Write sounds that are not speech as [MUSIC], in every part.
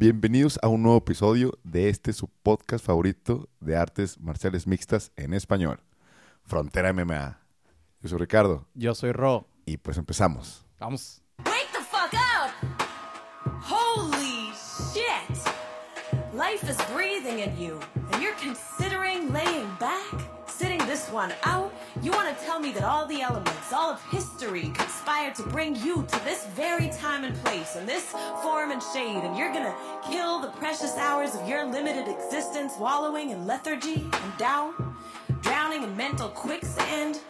Bienvenidos a un nuevo episodio de este su podcast favorito de artes marciales mixtas en español, Frontera MMA. Yo soy Ricardo Yo soy Ro. y pues empezamos. Vamos. Wake the fuck up! Holy shit! Life is breathing in you, and you're considering laying back, sitting this one out. Tell me that all the elements, all of history conspired to bring you to this very time and place, and this form and shade, and you're gonna kill the precious hours of your limited existence wallowing in lethargy and doubt, drowning in mental quicksand?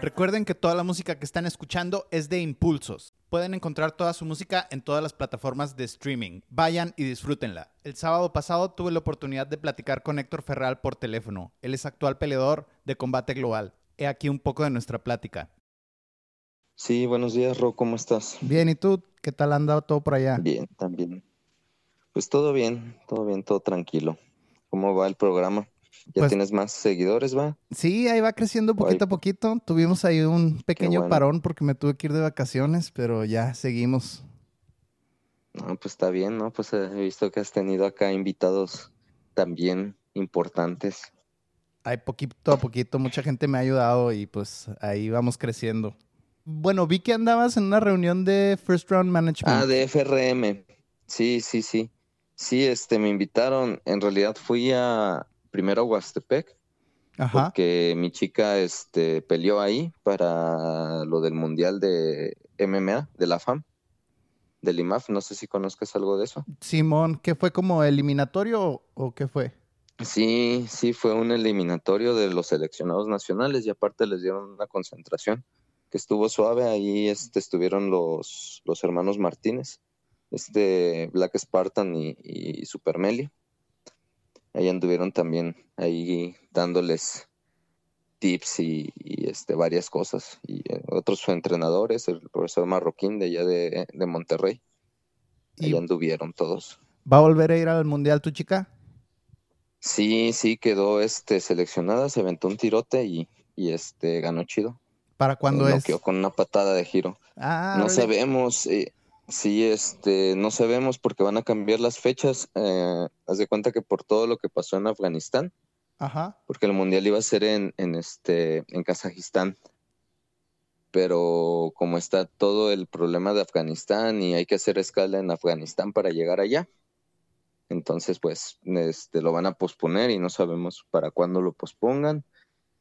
Recuerden que toda la música que están escuchando es de Impulsos. Pueden encontrar toda su música en todas las plataformas de streaming. Vayan y disfrútenla. El sábado pasado tuve la oportunidad de platicar con Héctor Ferral por teléfono. Él es actual peleador de combate global. He aquí un poco de nuestra plática. Sí, buenos días, Ro, ¿cómo estás? Bien, ¿y tú? ¿Qué tal ha andado todo por allá? Bien, también. Pues todo bien, todo bien, todo tranquilo. ¿Cómo va el programa? ¿Ya Pues- tienes más seguidores, va? Sí, ahí va creciendo poquito a poquito. Tuvimos ahí un pequeño bueno. parón porque me tuve que ir de vacaciones, pero ya seguimos. No, pues está bien, ¿no? Pues eh, he visto que has tenido acá invitados también importantes. Hay poquito a poquito, mucha gente me ha ayudado y pues ahí vamos creciendo. Bueno, vi que andabas en una reunión de First Round Management. Ah, de FRM. Sí, sí, sí. Sí, este, me invitaron. En realidad fui a primero a Huastepec, Ajá. porque mi chica, este, peleó ahí para lo del Mundial de MMA, de la FAM, del IMAF. No sé si conozcas algo de eso. Simón, ¿qué fue como eliminatorio o, qué fue? Sí, sí, fue un eliminatorio de los seleccionados nacionales y aparte les dieron una concentración que estuvo suave. Ahí este, estuvieron los, los hermanos Martínez, este Black Spartan y, y Super. Ahí anduvieron también ahí dándoles tips y, y, este, varias cosas. Y eh, otros entrenadores, el profesor Marroquín de allá de, de Monterrey, ahí ¿Y anduvieron todos. va a volver a ir al mundial tu chica? Sí, sí, quedó este seleccionada, se aventó un tirote y, y este ganó chido. ¿Para cuándo es? noqueó con una patada de giro. Ah, no sabemos, eh, sí, este, no sabemos porque van a cambiar las fechas. Eh, haz de cuenta que por todo lo que pasó en Afganistán, Ajá. porque el mundial iba a ser en, en este, en Kazajistán. Pero como está todo el problema de Afganistán y hay que hacer escala en Afganistán para llegar allá, entonces pues este, lo van a posponer y no sabemos para cuándo lo pospongan,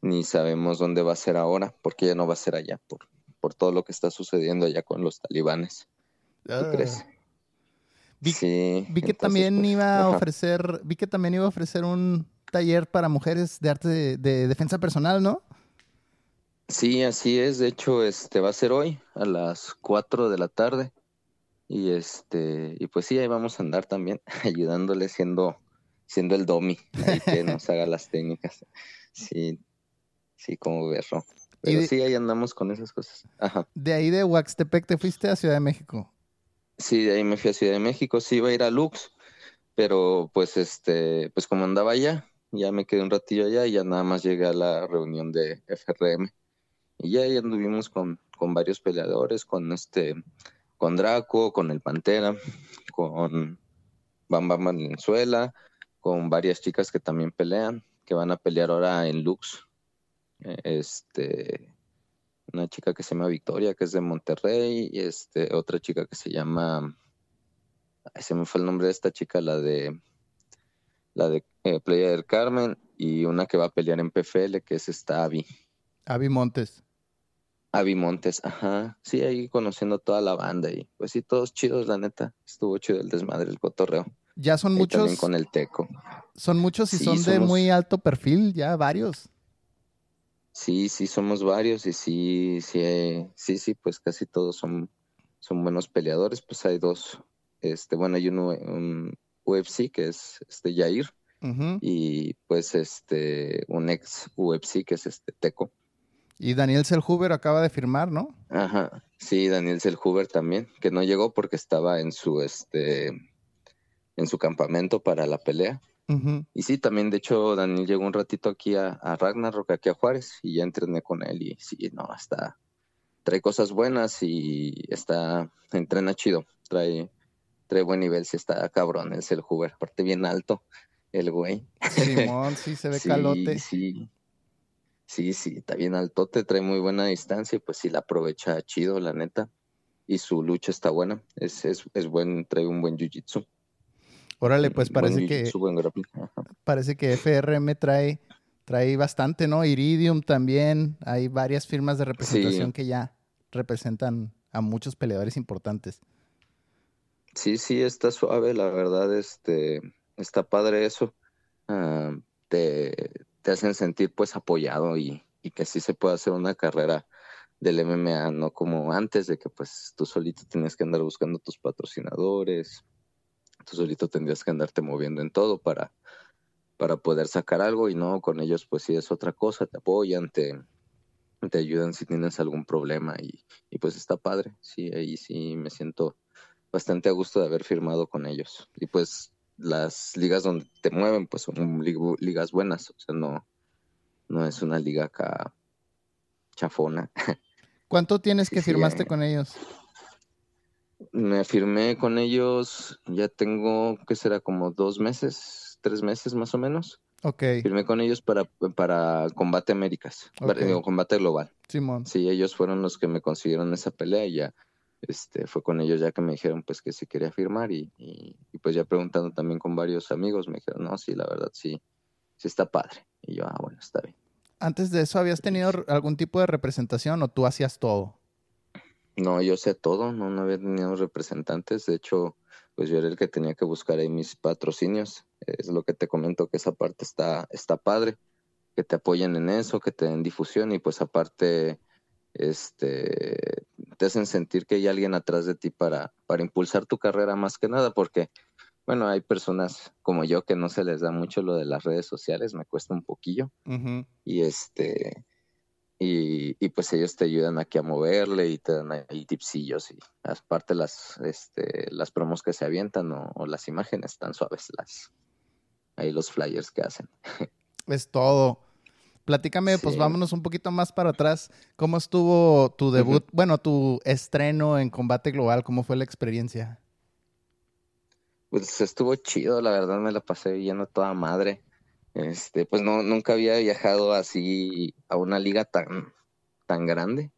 ni sabemos dónde va a ser ahora, porque ya no va a ser allá por, por todo lo que está sucediendo allá con los talibanes. ¿Tú Ah. crees? Vi, Sí. vi que entonces, también pues, iba a ajá. ofrecer, vi que también iba a ofrecer un taller para mujeres de arte de, de defensa personal, ¿no? Sí, así es. De hecho, este va a ser hoy a las 4 de la tarde. Y este, y pues sí, ahí vamos a andar también [LAUGHS] ayudándole siendo, siendo el domi, ahí que nos haga las técnicas. Sí, sí, como berro. Pero de- sí, ahí andamos con esas cosas. Ajá. De ahí de Huaxtepec te fuiste a Ciudad de México. Sí, de ahí me fui a Ciudad de México, sí iba a ir a Lux, pero pues este, pues como andaba allá, ya me quedé un ratillo allá y ya nada más llegué a la reunión de FRM. Y ya ahí anduvimos con, con varios peleadores, con este, con Draco, con el Pantera, con Bam Bam Valenzuela, con varias chicas que también pelean, que van a pelear ahora en Lux. Eh, Este, una chica que se llama Victoria, que es de Monterrey, y este, otra chica que se llama, ay, se me fue el nombre de esta chica, la de, la de eh, Playa del Carmen, y una que va a pelear en PFL, que es esta Avi, Avi Montes. Avi Montes, ajá, sí, ahí conociendo toda la banda, y pues sí, todos chidos, la neta, estuvo chido el desmadre, el cotorreo, Ya son muchos, también con el Teco. son muchos y Sí, son de muy alto perfil, ya varios. Sí, sí, somos varios y sí, sí, eh, sí, sí, pues casi todos son, son buenos peleadores. Pues hay dos, este, bueno, hay uno, un UFC que es este Jair y pues este, un ex UFC que es este Teco. Y Daniel Selhuber acaba de firmar, ¿no? Ajá, sí, Daniel Selhuber también, que no llegó porque estaba en su, este, en su campamento para la pelea. Y sí, también, de hecho, Daniel llegó un ratito aquí a, a Ragnarok, aquí a Juárez, y ya entrené con él, y sí, no, está, trae cosas buenas y está, entrena chido, trae, trae buen nivel, si está cabrón, es el Hoover, aparte bien alto, el güey. Simón, [LAUGHS] sí, se ve calote. Sí, sí, sí, está bien altote, trae muy buena distancia y pues sí la aprovecha chido, la neta. Y su lucha está buena, es, es, es buen, trae un buen jiu-jitsu. Órale, pues parece que parece que FRM trae trae bastante, ¿no? Iridium también, hay varias firmas de representación que ya representan a muchos peleadores importantes. Sí, sí, está suave, la verdad, este, está padre eso. Ah, te, te, hacen sentir pues apoyado y, y, que sí se puede hacer una carrera del MMA, no como antes de que pues tú solito tenías que andar buscando tus patrocinadores, tú solito tendrías que andarte moviendo en todo para, para poder sacar algo y no, con ellos pues sí es otra cosa, te apoyan, te, te ayudan si tienes algún problema y, y pues está padre, sí, ahí sí me siento bastante a gusto de haber firmado con ellos. Y pues las ligas donde te mueven pues son ligas buenas, o sea, no, no es una liga acá chafona. [LAUGHS] ¿Cuánto tienes que firmaste con ellos? Me firmé con ellos, ya tengo, ¿qué será? Como dos meses, tres meses más o menos. Ok. Firmé con ellos para, para Combate Américas, okay. Combate Global. Simón. Sí, ellos fueron los que me consiguieron esa pelea y ya este, fue con ellos ya que me dijeron pues que sí quería firmar y, y, pues ya preguntando también con varios amigos me dijeron, no, sí, la verdad sí, sí está padre. Y yo, ah, bueno, está bien. Antes de eso, ¿habías tenido algún tipo de representación o tú hacías todo? No, yo sé todo, no, no había tenido representantes, de hecho, pues yo era el que tenía que buscar ahí mis patrocinios, es lo que te comento que esa parte está, está padre, que te apoyen en eso, que te den difusión y pues aparte, este, te hacen sentir que hay alguien atrás de ti para, para impulsar tu carrera más que nada, porque, bueno, hay personas como yo que no se les da mucho lo de las redes sociales, me cuesta un poquillo, uh -huh. y este, y, y, pues ellos te ayudan aquí a moverle y te dan ahí tipsillos y aparte las, este, las promos que se avientan o, o las imágenes tan suaves, las, ahí los flyers que hacen. [LAUGHS] Es todo. Platícame, sí. pues vámonos un poquito más para atrás. ¿Cómo estuvo tu debut, uh -huh. bueno, tu estreno en Combate Global? ¿Cómo fue la experiencia? Pues estuvo chido, la verdad me la pasé viendo toda madre. Este, pues no, nunca había viajado así a una liga tan, tan grande,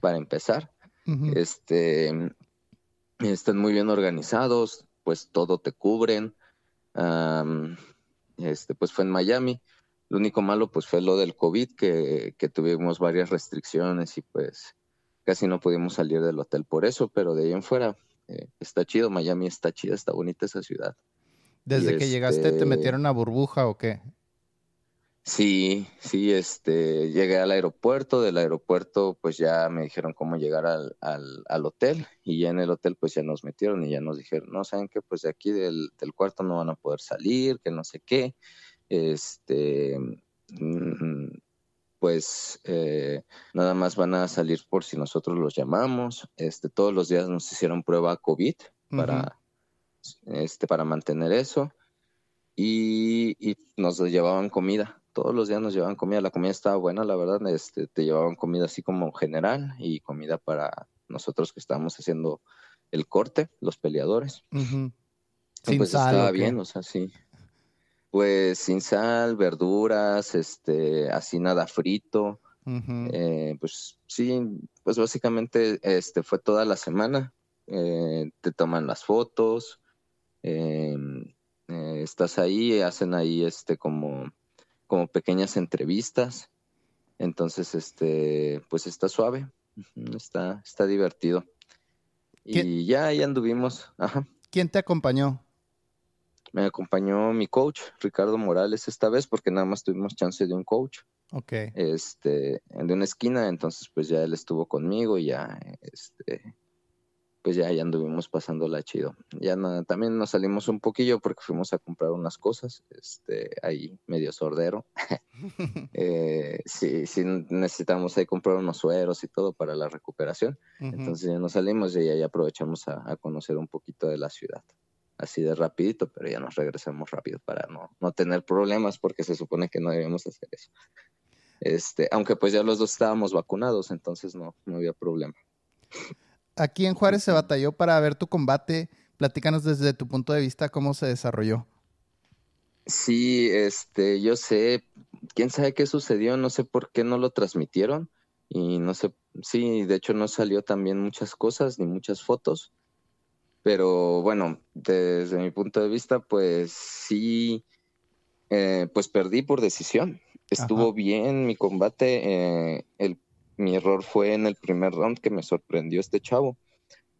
para empezar. Uh -huh. Este, están muy bien organizados, pues todo te cubren. Um, este, pues fue en Miami. Lo único malo pues fue lo del COVID, que, que, tuvimos varias restricciones y pues casi no pudimos salir del hotel por eso, pero de ahí en fuera eh, está chido, Miami está chida, está bonita esa ciudad. ¿Desde y que este... llegaste te metieron a burbuja o qué? Sí, sí, este, llegué al aeropuerto, del aeropuerto pues ya me dijeron cómo llegar al, al, al, hotel y ya en el hotel pues ya nos metieron y ya nos dijeron, no, ¿saben qué? Pues de aquí del, del cuarto no van a poder salir, que no sé qué, este, mm, pues eh, nada más van a salir por si nosotros los llamamos, este, todos los días nos hicieron prueba COVID para, uh -huh. este, para mantener eso y, y nos llevaban comida todos los días nos llevaban comida, la comida estaba buena, la verdad, este, te llevaban comida así como general y comida para nosotros que estábamos haciendo el corte, los peleadores. Uh -huh. Sin pues sal, estaba bien, o sea, sí. Pues sin sal, verduras, este, así nada frito. Uh -huh. eh, pues sí, pues básicamente este, fue toda la semana. Eh, te toman las fotos, eh, estás ahí, hacen ahí este como como pequeñas entrevistas. Entonces, este, pues está suave, está, está divertido. Y ya ahí anduvimos. Ajá. ¿Quién te acompañó? Me acompañó mi coach, Ricardo Morales, esta vez, porque nada más tuvimos chance de un coach. Ok. Este, de una esquina, entonces pues ya él estuvo conmigo y ya, este, pues ya, ya anduvimos pasándola chido. Ya no, también nos salimos un poquillo porque fuimos a comprar unas cosas, este, ahí medio sordero. [LAUGHS] eh, sí, sí necesitamos ahí comprar unos sueros y todo para la recuperación. Uh -huh. Entonces ya nos salimos y ya aprovechamos a, a, conocer un poquito de la ciudad. Así de rapidito, pero ya nos regresamos rápido para no, no tener problemas porque se supone que no debemos hacer eso. Este, aunque pues ya los dos estábamos vacunados, entonces no, no había problema. Aquí en Juárez se batalló para ver tu combate. Platícanos desde tu punto de vista cómo se desarrolló. Sí, este, yo sé, quién sabe qué sucedió, no sé por qué no lo transmitieron y no sé, sí, de hecho no salió también muchas cosas ni muchas fotos, pero bueno, desde mi punto de vista, pues sí, eh, pues perdí por decisión. Estuvo bien mi combate, eh, el, mi error fue en el primer round que me sorprendió este chavo.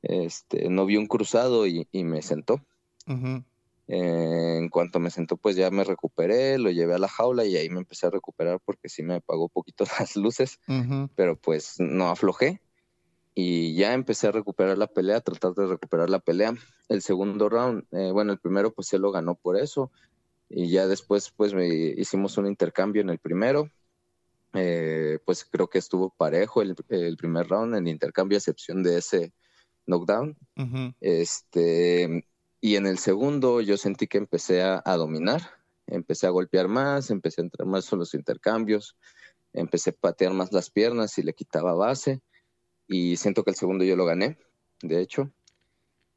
Este, no vi un cruzado y, me sentó. Eh, en cuanto me sentó, pues ya me recuperé, lo llevé a la jaula y ahí me empecé a recuperar porque sí me apagó poquito [LAUGHS] las luces, pero pues no aflojé y ya empecé a recuperar la pelea, a tratar de recuperar la pelea. El segundo round, eh, bueno, el primero pues él lo ganó por eso y ya después pues me hicimos un intercambio en el primero. Eh, pues creo que estuvo parejo el, el, primer round, el intercambio a excepción de ese knockdown. Este y en el segundo yo sentí que empecé a, dominar, empecé a golpear más, empecé a entrar más en los intercambios, empecé a patear más las piernas y le quitaba base. Y siento que el segundo yo lo gané, de hecho.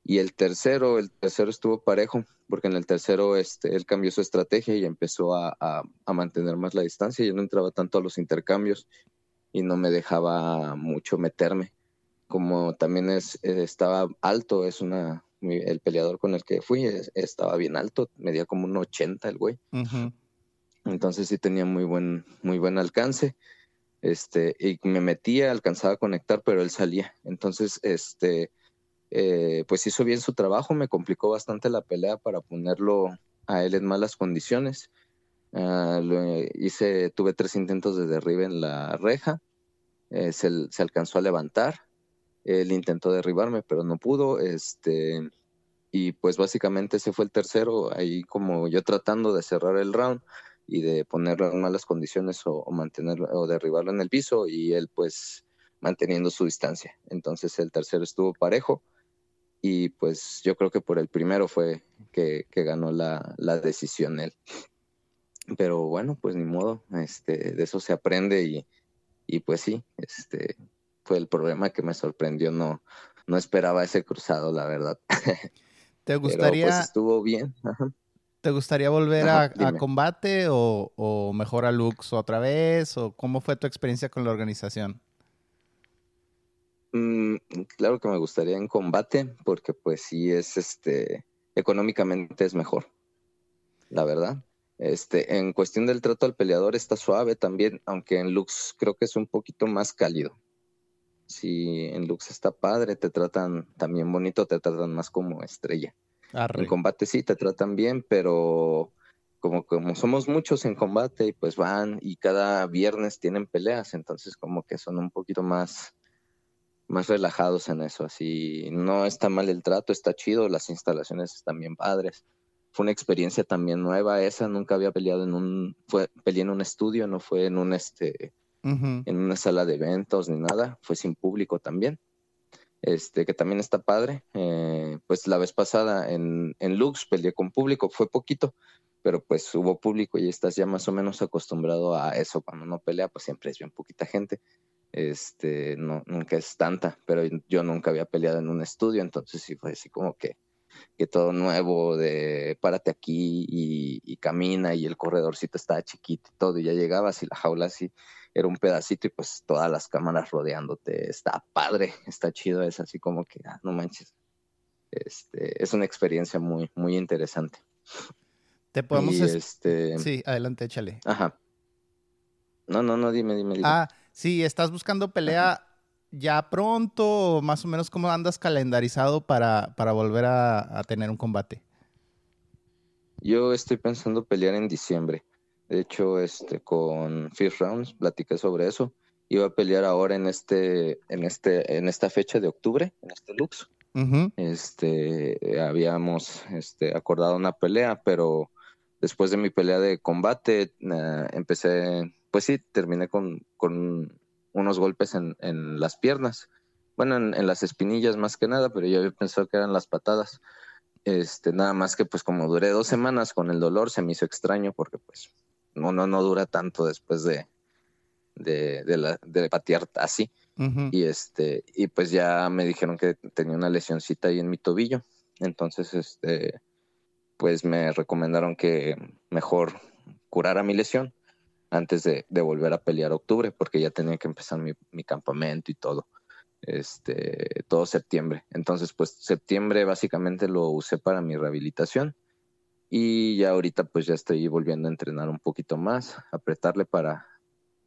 Y el tercero, el tercero estuvo parejo, porque en el tercero este, él cambió su estrategia y empezó a, a, mantener más la distancia. Yo no entraba tanto a los intercambios y no me dejaba mucho meterme. Como también es, estaba alto, es una, el peleador con el que fui estaba bien alto, medía como un 80 el güey. Entonces sí tenía muy buen, muy buen alcance. Este, y me metía, alcanzaba a conectar, pero él salía. Entonces, este, eh, pues hizo bien su trabajo, me complicó bastante la pelea para ponerlo a él en malas condiciones. Ah, hice, tuve tres intentos de derribe en la reja, eh, se, se, alcanzó a levantar, él intentó derribarme, pero no pudo. Este, y pues básicamente ese fue el tercero, ahí como yo tratando de cerrar el round y de ponerlo en malas condiciones o, mantenerlo o derribarlo en el piso y él pues manteniendo su distancia. Entonces el tercero estuvo parejo y pues yo creo que por el primero fue que, ganó la, la, decisión él. Pero bueno, pues ni modo, este, de eso se aprende y, y pues sí, este, fue el problema que me sorprendió. No, no esperaba ese cruzado, la verdad. [LAUGHS] ¿Te gustaría? pues estuvo bien. ¿Te gustaría volver a, combate o, o, mejor a Lux otra vez? ¿O cómo fue tu experiencia con la organización? Mm, claro que me gustaría en combate, porque pues sí es este económicamente es mejor, la verdad. Este, en cuestión del trato al peleador está suave también, aunque en Lux creo que es un poquito más cálido si en Lux está padre, te tratan también bonito, te tratan más como estrella. En combate sí, te tratan bien, pero como, como somos muchos en combate y pues van y cada viernes tienen peleas, entonces como que son un poquito más, más relajados en eso. Así no está mal el trato, está chido, las instalaciones están bien padres. Fue una experiencia también nueva esa, nunca había peleado en un, fue, peleé en un estudio, no fue en un este en una sala de eventos ni nada, fue sin público también. Este, que también está padre. Eh, pues la vez pasada en, en Lux peleé con público, fue poquito, pero pues hubo público y estás ya más o menos acostumbrado a eso. Cuando uno pelea, pues siempre es bien poquita gente. Este, no, nunca es tanta, pero yo nunca había peleado en un estudio, entonces sí fue así como que, que todo nuevo de párate aquí y, y camina y el corredorcito estaba chiquito y todo, y ya llegabas y la jaula así era un pedacito y pues todas las cámaras rodeándote. Está padre, está chido, es así como que, ah, no manches. Este, es una experiencia muy, muy interesante. Te podemos... este... Sí, adelante, échale. Ajá. No, no, no, dime, dime. Ah, sí, estás buscando pelea ya pronto, o más o menos cómo andas calendarizado para, para volver a, a tener un combate. Yo estoy pensando pelear en diciembre. De hecho, este, con Fifth Rounds platiqué sobre eso. Iba a pelear ahora en este, en este, en esta fecha de octubre, en este Lux. Este, habíamos este, acordado una pelea, pero después de mi pelea de combate, eh, empecé, pues sí, terminé con, con unos golpes en, en las piernas. Bueno, en, en, las espinillas más que nada, pero yo había pensado que eran las patadas. Este, nada más que pues como duré dos semanas con el dolor, se me hizo extraño porque pues no, no, no dura tanto después de, de, de, la, de patear así. Y este, y pues ya me dijeron que tenía una lesioncita ahí en mi tobillo. Entonces, este, pues me recomendaron que mejor curara mi lesión antes de, volver a pelear octubre, porque ya tenía que empezar mi, mi campamento y todo. Este, todo septiembre. Entonces, pues septiembre básicamente lo usé para mi rehabilitación. Y ya ahorita pues ya estoy volviendo a entrenar un poquito más, apretarle para,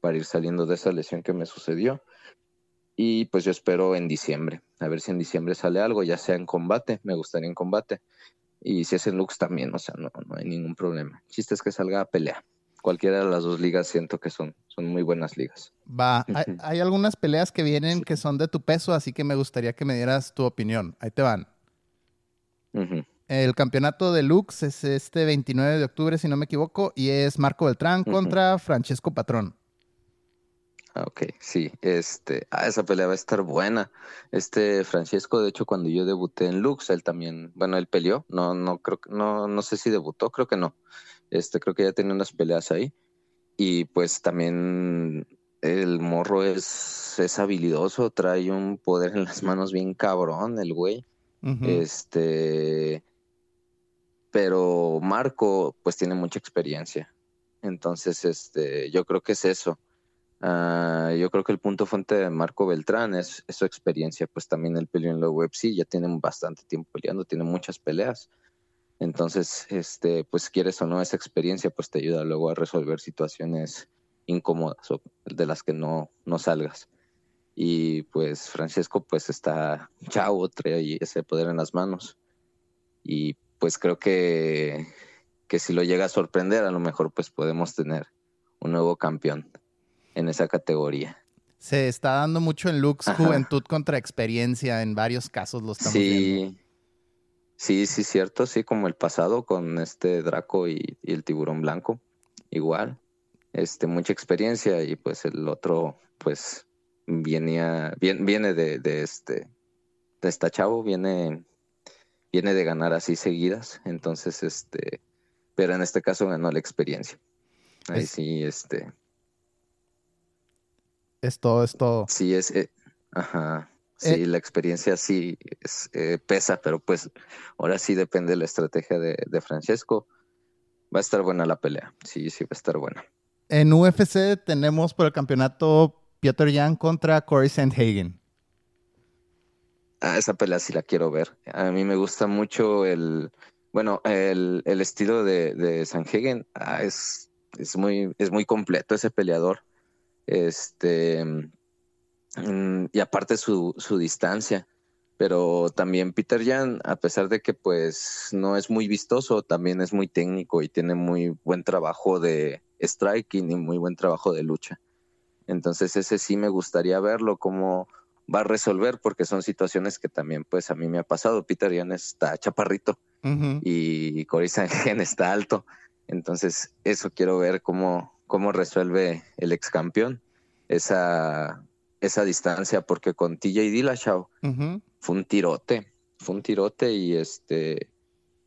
para ir saliendo de esa lesión que me sucedió. Y pues yo espero en diciembre, a ver si en diciembre sale algo, ya sea en combate, me gustaría en combate. Y si es en Lux también, o sea, no, no hay ningún problema. El chiste es que salga a pelea. Cualquiera de las dos ligas siento que son, son muy buenas ligas. Va, hay, hay algunas peleas que vienen Sí. que son de tu peso, así que me gustaría que me dieras tu opinión. Ahí te van. El campeonato de Lux es este 29 de octubre, si no me equivoco, y es Marco Beltrán contra Francesco Patrón. Ah, ok, sí, este, ah, esa pelea va a estar buena. Este Francesco, de hecho, cuando yo debuté en Lux, él también, bueno, él peleó, no, no creo no, no sé si debutó, creo que no. Este, creo que ya tenía unas peleas ahí. Y pues también el morro es, es habilidoso, trae un poder en las manos bien cabrón, el güey. Este, pero Marco, pues tiene mucha experiencia. Entonces, este, yo creo que es eso. Ah, yo creo que el punto fuente de Marco Beltrán es, es su experiencia, pues también él peleó en la UFC, ya tiene bastante tiempo peleando, tiene muchas peleas. Entonces, este, pues quieres o no, esa experiencia pues te ayuda luego a resolver situaciones incómodas o de las que no, no salgas. Y pues Francesco pues está chavo, trae ese poder en las manos. Y pues creo que, que si lo llega a sorprender, a lo mejor pues podemos tener un nuevo campeón en esa categoría. Se está dando mucho en Lux Ajá. juventud contra experiencia. En varios casos lo estamos viendo. Sí, sí, sí, cierto, sí, como el pasado con este Draco y, y el tiburón blanco, igual, este, mucha experiencia y pues el otro, pues, venía, viene, viene de, de este, de esta chavo, viene, viene de ganar así seguidas, entonces, este, pero en este caso ganó la experiencia. Ahí sí, este, Es todo, es todo. Sí, es, eh, ajá, sí, Eh, la experiencia sí es, eh, pesa, pero pues ahora sí depende de la estrategia de, de Francesco. Va a estar buena la pelea, sí, sí va a estar buena. En UFC tenemos por el campeonato Piotr Jan contra Corey Sandhagen. Ah, esa pelea sí la quiero ver. A mí me gusta mucho el, bueno, el, el estilo de, de Sanhagen. Ah, es, es muy, es muy completo ese peleador. Este, mm, y aparte su, su distancia. Pero también Peter Jan, a pesar de que pues no es muy vistoso, también es muy técnico y tiene muy buen trabajo de striking y muy buen trabajo de lucha. Entonces ese sí me gustaría verlo como va a resolver porque son situaciones que también pues a mí me ha pasado. Peter Jan está chaparrito y Cory [LAUGHS] está alto. Entonces, eso quiero ver cómo, cómo resuelve el ex campeón esa, esa distancia, porque con TJ Dillashaw fue un tirote, fue un tirote y este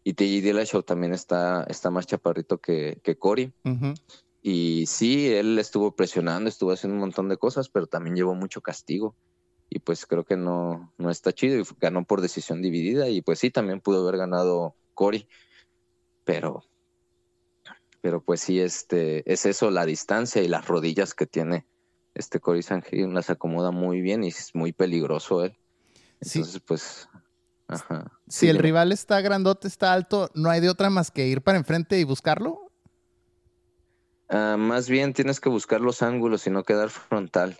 y TJ Dillashaw también está, está más chaparrito que, que Cory. Ujú. Y sí, él estuvo presionando, estuvo haciendo un montón de cosas, pero también llevó mucho castigo. Y pues creo que no, no está chido y ganó por decisión dividida. Y pues sí, también pudo haber ganado Cory. Pero, pero pues sí, este, es eso, la distancia y las rodillas que tiene este Cory Sanhagen las acomoda muy bien y es muy peligroso él. Sí. Entonces, pues, ajá. Si Sí, el rival está grandote, está alto, no hay de otra más que ir para enfrente y buscarlo. Ah, más bien tienes que buscar los ángulos y no quedar frontal.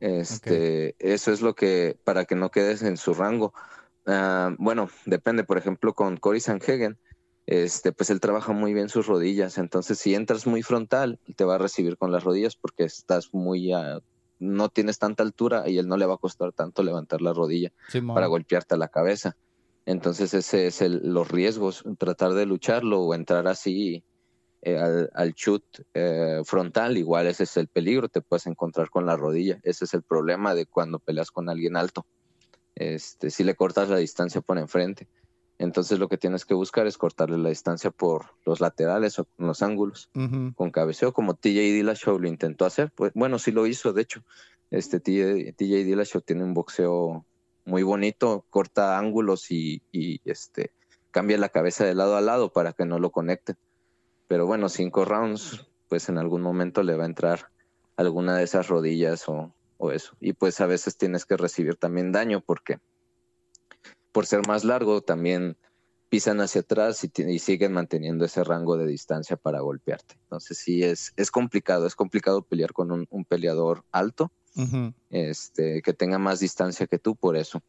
Este, eso es lo que, para que no quedes en su rango. Ah, bueno, depende, por ejemplo, con Cory Sanhagen, este, pues él trabaja muy bien sus rodillas. Entonces, si entras muy frontal, te va a recibir con las rodillas porque estás muy, ah, no tienes tanta altura y él no le va a costar tanto levantar la rodilla para golpearte a la cabeza. Entonces, ese es el, los riesgos, tratar de lucharlo o entrar así eh, al, al shoot eh, frontal, igual ese es el peligro, te puedes encontrar con la rodilla. Ese es el problema de cuando peleas con alguien alto. Este, si le cortas la distancia por enfrente. Entonces lo que tienes que buscar es cortarle la distancia por los laterales o con los ángulos. Con cabeceo, como TJ Dillashaw lo intentó hacer. Pues, bueno, sí lo hizo, de hecho. Este TJ, TJ Dillashaw tiene un boxeo muy bonito, corta ángulos y, y, este cambia la cabeza de lado a lado para que no lo conecten. Pero bueno, cinco rounds, pues en algún momento le va a entrar alguna de esas rodillas o, o eso. Y pues a veces tienes que recibir también daño porque por ser más largo también pisan hacia atrás y, y siguen manteniendo ese rango de distancia para golpearte. Entonces sí es, es complicado, es complicado pelear con un, un peleador alto, este, que tenga más distancia que tú por eso,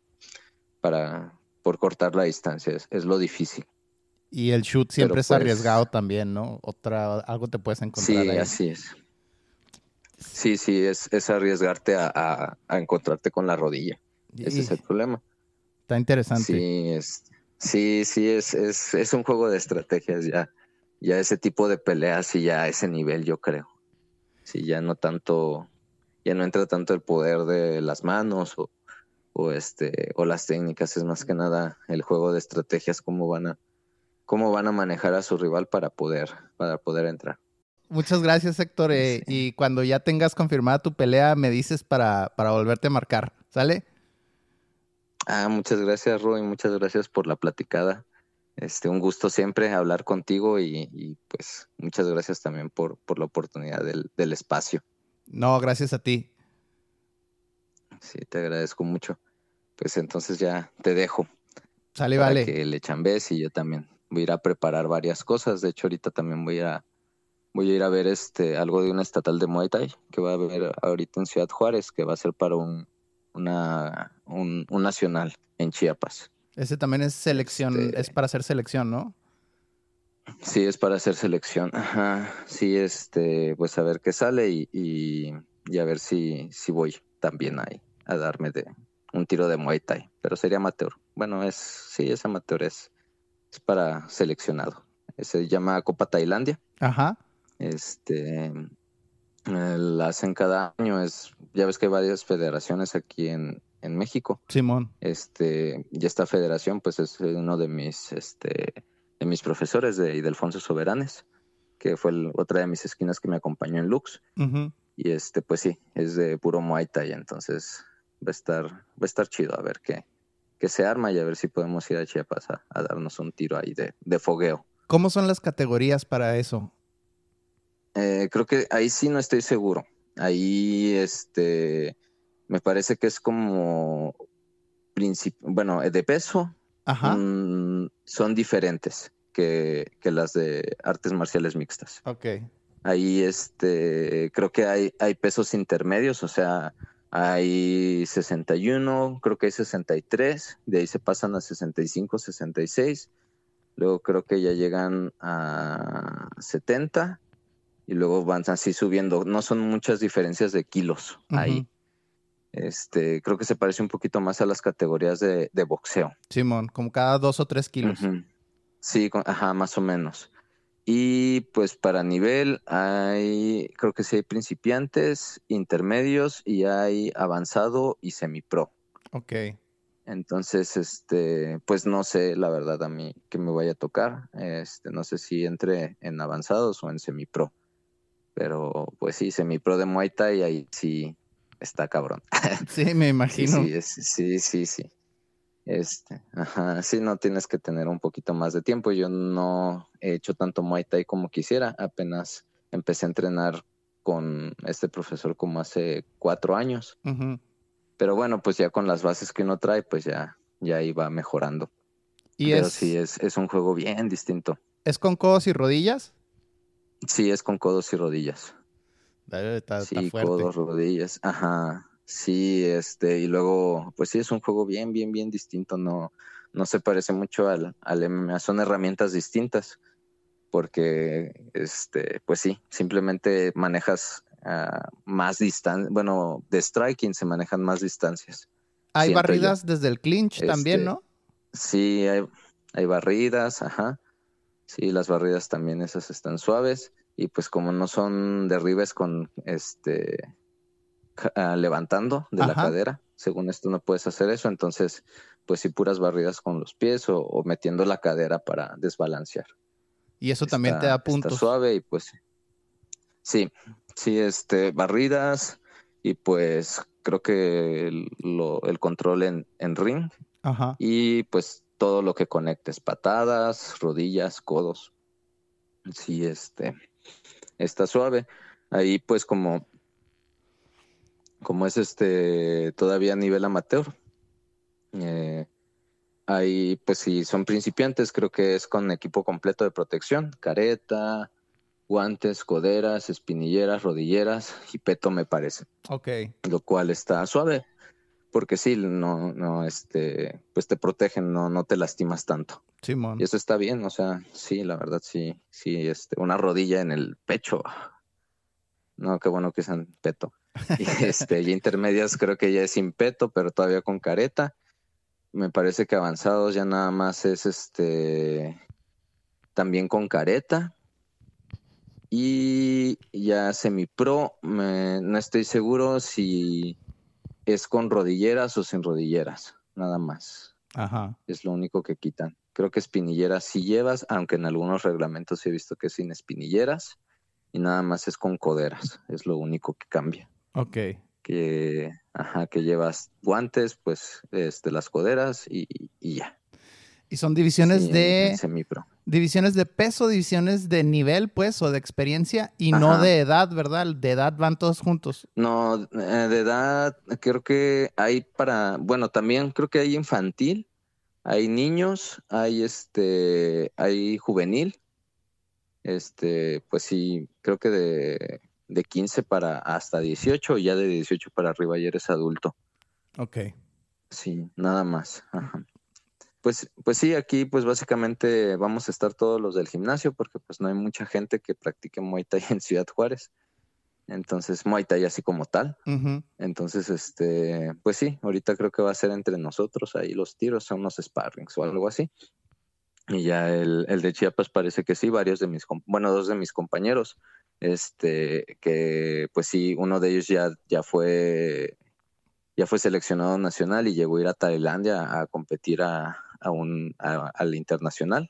para por cortar la distancia, es, es lo difícil. Y el shoot siempre Pero, es pues, arriesgado también, ¿no? Otra, algo te puedes encontrar Sí, ahí. así es. Sí, sí, es, es arriesgarte a, a- a encontrarte con la rodilla. Ese Y es el problema. Está interesante. Sí, es, sí, sí, es, es, es un juego de estrategias ya. Ya ese tipo de peleas y ya a ese nivel, yo creo. Sí, ya no tanto, ya no entra tanto el poder de las manos o, o este, o las técnicas, es más que nada el juego de estrategias, cómo van a, cómo van a manejar a su rival para poder, para poder entrar. Muchas gracias, Héctor. eh, Sí. Y cuando ya tengas confirmada tu pelea, me dices para, para volverte a marcar. ¿Sale? Ah, muchas gracias, Roy, muchas gracias por la platicada. Este, un gusto siempre hablar contigo y, y, pues muchas gracias también por, por la oportunidad del, del espacio. No, gracias a ti. Sí, te agradezco mucho. Pues entonces ya te dejo Sale, para vale. que le chambes y yo también voy a ir a preparar varias cosas. De hecho, ahorita también voy a voy a ir a ver este algo de una estatal de Muay Thai que va a haber ahorita en Ciudad Juárez, que va a ser para un una un, un nacional en Chiapas. Ese también es selección, Este- es para hacer selección, ¿no? Sí, es para hacer selección. Ajá. Sí, este, pues a ver qué sale y, y, y a ver si, si voy también ahí a darme de un tiro de Muay Thai. Pero sería amateur. Bueno, es, sí, es amateur, es, es para seleccionado. Se llama Copa Tailandia. Ajá. Este, eh, la hacen cada año. Es, ya ves que hay varias federaciones aquí en, en México Simón. este y esta federación pues es uno de mis este de mis profesores de Idelfonso Soberanes que fue el- otra de mis esquinas que me acompañó en Lux y este pues sí es de puro Muay Thai entonces va a estar va a estar chido a ver qué qué se arma y a ver si podemos ir a Chiapas a, a darnos un tiro ahí de, de fogueo ¿Cómo son las categorías para eso? Eh, creo que ahí sí no estoy seguro ahí este me parece que es como bueno de peso Ajá. mm, son diferentes que, que las de artes marciales mixtas. Ok. Ahí este, creo que hay, hay pesos intermedios, o sea, hay 61, creo que hay 63, de ahí se pasan a 65, 66, luego creo que ya llegan a 70 y luego van así subiendo. No son muchas diferencias de kilos ahí. Este, creo que se parece un poquito más a las categorías de, de boxeo. Simón, como cada dos o tres kilos. Sí, con- ajá, más o menos. Y pues para nivel hay, creo que sí hay principiantes, intermedios y hay avanzado y semipro. Ok. Entonces, este, pues no sé la verdad a mí que me vaya a tocar. Este, no sé si entre en avanzados o en semipro. Pero pues sí, semipro de Muay Thai ahí sí está cabrón. [LAUGHS] Sí, me [LAUGHS] Sí, imagino. sí, es- sí, sí, sí. Este, ajá, sí, no tienes que tener un poquito más de tiempo. Yo no he hecho tanto Muay Thai como quisiera. Apenas empecé a entrenar con este profesor como hace cuatro años. Pero bueno, pues ya con las bases que uno trae, pues ya, ya iba mejorando. Y Pero es, sí, es, es un juego bien distinto. es con codos y rodillas. Sí, es con codos y rodillas. Está, Sí, codos, rodillas, ajá. Sí, este, y luego, pues sí, es un juego bien, bien, bien distinto, no, no se parece mucho al, al MMA, son herramientas distintas, porque, este, pues sí, simplemente manejas ah, más distancia, bueno, de striking se manejan más distancias. Hay yo. barridas desde el clinch también, Este, ¿no? Sí, hay, hay barridas, ajá. Sí, las barridas también esas están suaves. Y pues como no son derribes con este ah, levantando de la cadera, según esto no puedes hacer eso, entonces pues sí puras barridas con los pies o, o metiendo la cadera para desbalancear. Y eso también te da puntos. Está suave y pues sí, sí, este, barridas y pues creo que el, lo- el control en, en ring Ajá. y pues todo lo que conectes, patadas, rodillas, codos. Sí, este, está suave. Ahí pues como, como es este todavía a nivel amateur, eh, ahí pues si son principiantes creo que es con equipo completo de protección, careta, guantes, coderas, espinilleras, rodilleras y peto me parece Ok. lo cual está suave, porque sí, no, no, este, pues te protegen, no, no te lastimas tanto. Simón. Y eso está bien, o sea, sí, la verdad, sí, sí, este, una rodilla en el pecho. No, qué bueno que es en peto. [LAUGHS] Y este, y intermedias creo que ya es sin peto, pero todavía con careta. Me parece que avanzados ya nada más es este, también con careta. Y ya semi-pro, me- no estoy seguro si es con rodilleras o sin rodilleras, nada más. Ajá. Es lo único que quitan. Creo que espinilleras sí llevas, aunque en algunos reglamentos he visto que es sin espinilleras y nada más es con coderas. Es lo único que cambia. Ok. Que, ajá, que llevas guantes, pues, este, las coderas y, y ya. Y son divisiones Sí, de semipro. divisiones de peso, divisiones de nivel, pues, o de experiencia, y no de edad, ¿verdad? De edad van todos juntos. No, eh, de edad, creo que hay para, bueno, también creo que hay infantil, hay niños, hay este, hay juvenil, este, pues sí, creo que de, de 15 para hasta 18, y ya de 18 para arriba ya eres adulto. Ok. Sí, nada más. Ajá. Pues, pues sí, aquí pues básicamente vamos a estar todos los del gimnasio porque pues no hay mucha gente que practique Muay Thai [LAUGHS] en Ciudad Juárez. Entonces, Muay Thai así como tal. Entonces, este, pues sí, ahorita creo que va a ser entre nosotros ahí los tiros, son unos sparrings o algo así. Y ya el, el de Chiapas parece que sí, varios de mis, bueno, dos de mis compañeros, este, que pues sí, uno de ellos ya, ya fue, ya fue seleccionado nacional y llegó a ir a Tailandia a competir a, a un, a- al internacional.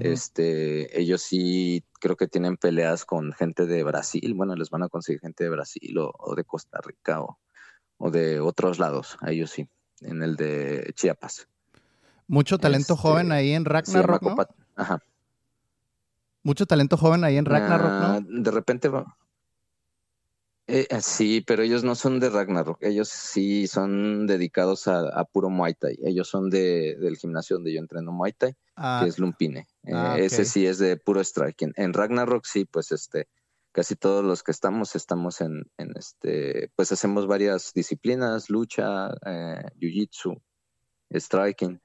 Este, ellos sí creo que tienen peleas con gente de Brasil, bueno, les van a conseguir gente de Brasil o, o de Costa Rica o, o de otros lados, a ellos sí, en el de Chiapas. Mucho talento Este, joven ahí en Ragnarok, Ajá. Mucho talento joven ahí en Ragnarok, Ah, ¿no? De repente va. Eh, eh, sí, pero ellos no son de Ragnarok, ellos sí son dedicados a, a puro Muay Thai. Ellos son de, del gimnasio donde yo entreno Muay Thai. Ah, que es Lumpine. Eh, Ah, Ese ok. sí es de puro striking. En Ragnarok sí, pues este, casi todos los que estamos, estamos en, en este, pues hacemos varias disciplinas, lucha, eh, jiu-jitsu, striking.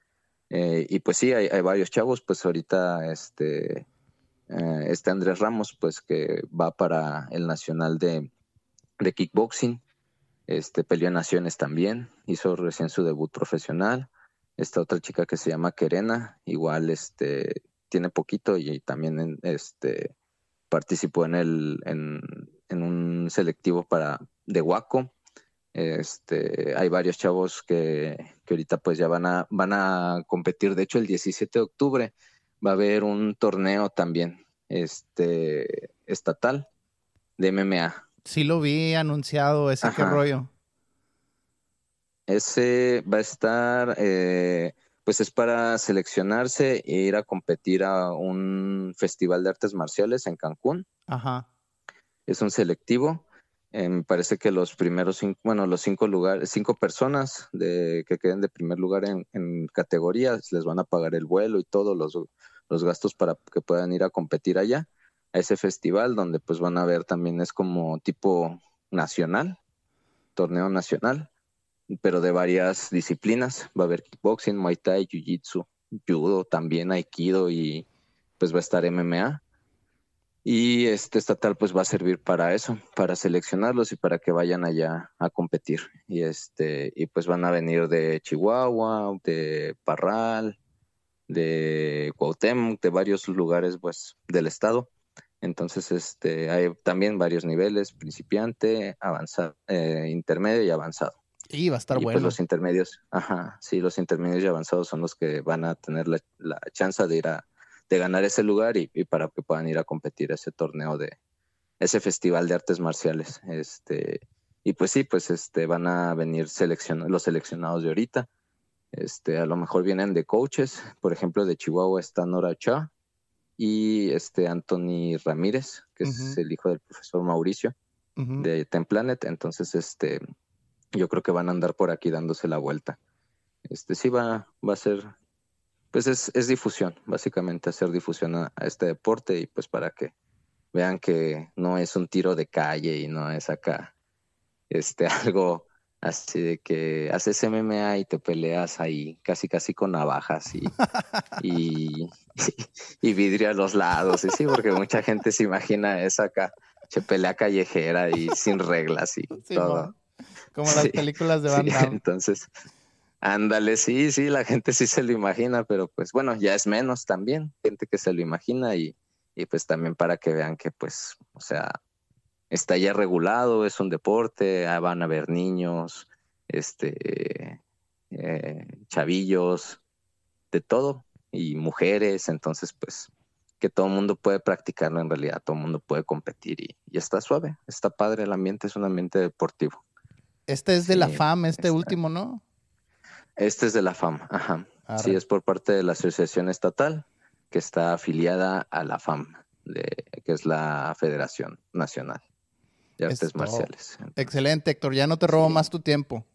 Eh, y pues sí, hay, hay varios chavos, pues ahorita este, eh, este Andrés Ramos, pues que va para el nacional de, de kickboxing. Este peleó en Naciones también, hizo recién su debut profesional esta otra chica que se llama Kerena, igual este tiene poquito y también este participó en el en, en un selectivo para de Waco. Este, hay varios chavos que, que ahorita pues ya van a van a competir. De hecho, el 17 de octubre va a haber un torneo también este estatal de MMA. Sí lo vi anunciado, ese qué Ajá. rollo. Ese va a estar, eh, pues es para seleccionarse e ir a competir a un festival de artes marciales en Cancún. Ajá. Es un selectivo. Eh, me parece que los primeros cinco, bueno, los cinco lugares, cinco personas de, que queden de primer lugar en, en categorías, les van a pagar el vuelo y todos los, los gastos para que puedan ir a competir allá, a ese festival, donde pues van a ver también es como tipo nacional, torneo nacional pero de varias disciplinas. Va a haber kickboxing, muay thai, jiu-jitsu, judo, también aikido y pues va a estar MMA. Y este estatal pues va a servir para eso, para seleccionarlos y para que vayan allá a competir. Y este y pues van a venir de Chihuahua, de Parral, de Cuauhtémoc, de varios lugares pues del estado. Entonces este hay también varios niveles, principiante, avanzado, eh, intermedio y avanzado. Y va a estar y bueno. pues los intermedios, ajá, sí, los intermedios y avanzados son los que van a tener la, la chance de ir a, de ganar ese lugar y, y para que puedan ir a competir a ese torneo de, ese festival de artes marciales. Este, y pues sí, pues este, van a venir seleccion los seleccionados de ahorita. Este, a lo mejor vienen de coaches, por ejemplo, de Chihuahua está Nora Cha y este Anthony Ramírez, que es el hijo del profesor Mauricio Ujú. de Ten Planet. Entonces, este, yo creo que van a andar por aquí dándose la vuelta. Este sí va, va a ser, pues es, es difusión, básicamente hacer difusión a, a este deporte y pues para que vean que no es un tiro de calle y no es acá este [LAUGHS] algo así de que haces MMA y te peleas ahí casi casi con navajas y, [LAUGHS] y, [LAUGHS] y vidrio a los lados. Y sí, porque mucha gente se imagina esa acá, se pelea callejera y sin reglas y Sí, todo. mo. Como [LAUGHS] las Sí, películas de Van Sí, entonces, ándale, sí, sí, la gente sí se lo imagina, pero pues bueno, ya es menos también, gente que se lo imagina y, y pues también para que vean que pues, o sea, está ya regulado, es un deporte, ah, van a haber niños, este, eh, chavillos, de todo, y mujeres, entonces pues que todo el mundo puede practicarlo en realidad, todo el mundo puede competir y, y está suave, está padre, el ambiente es un ambiente deportivo. Este es de la FAM, este está. último, ¿no? Este es de la FAM, ajá. Arre. Sí, es por parte de la asociación estatal que está afiliada a la FAM, de, que es la Federación Nacional de Es Artes todo. Marciales. Excelente, Héctor. Ya no te robo Sí. más tu tiempo.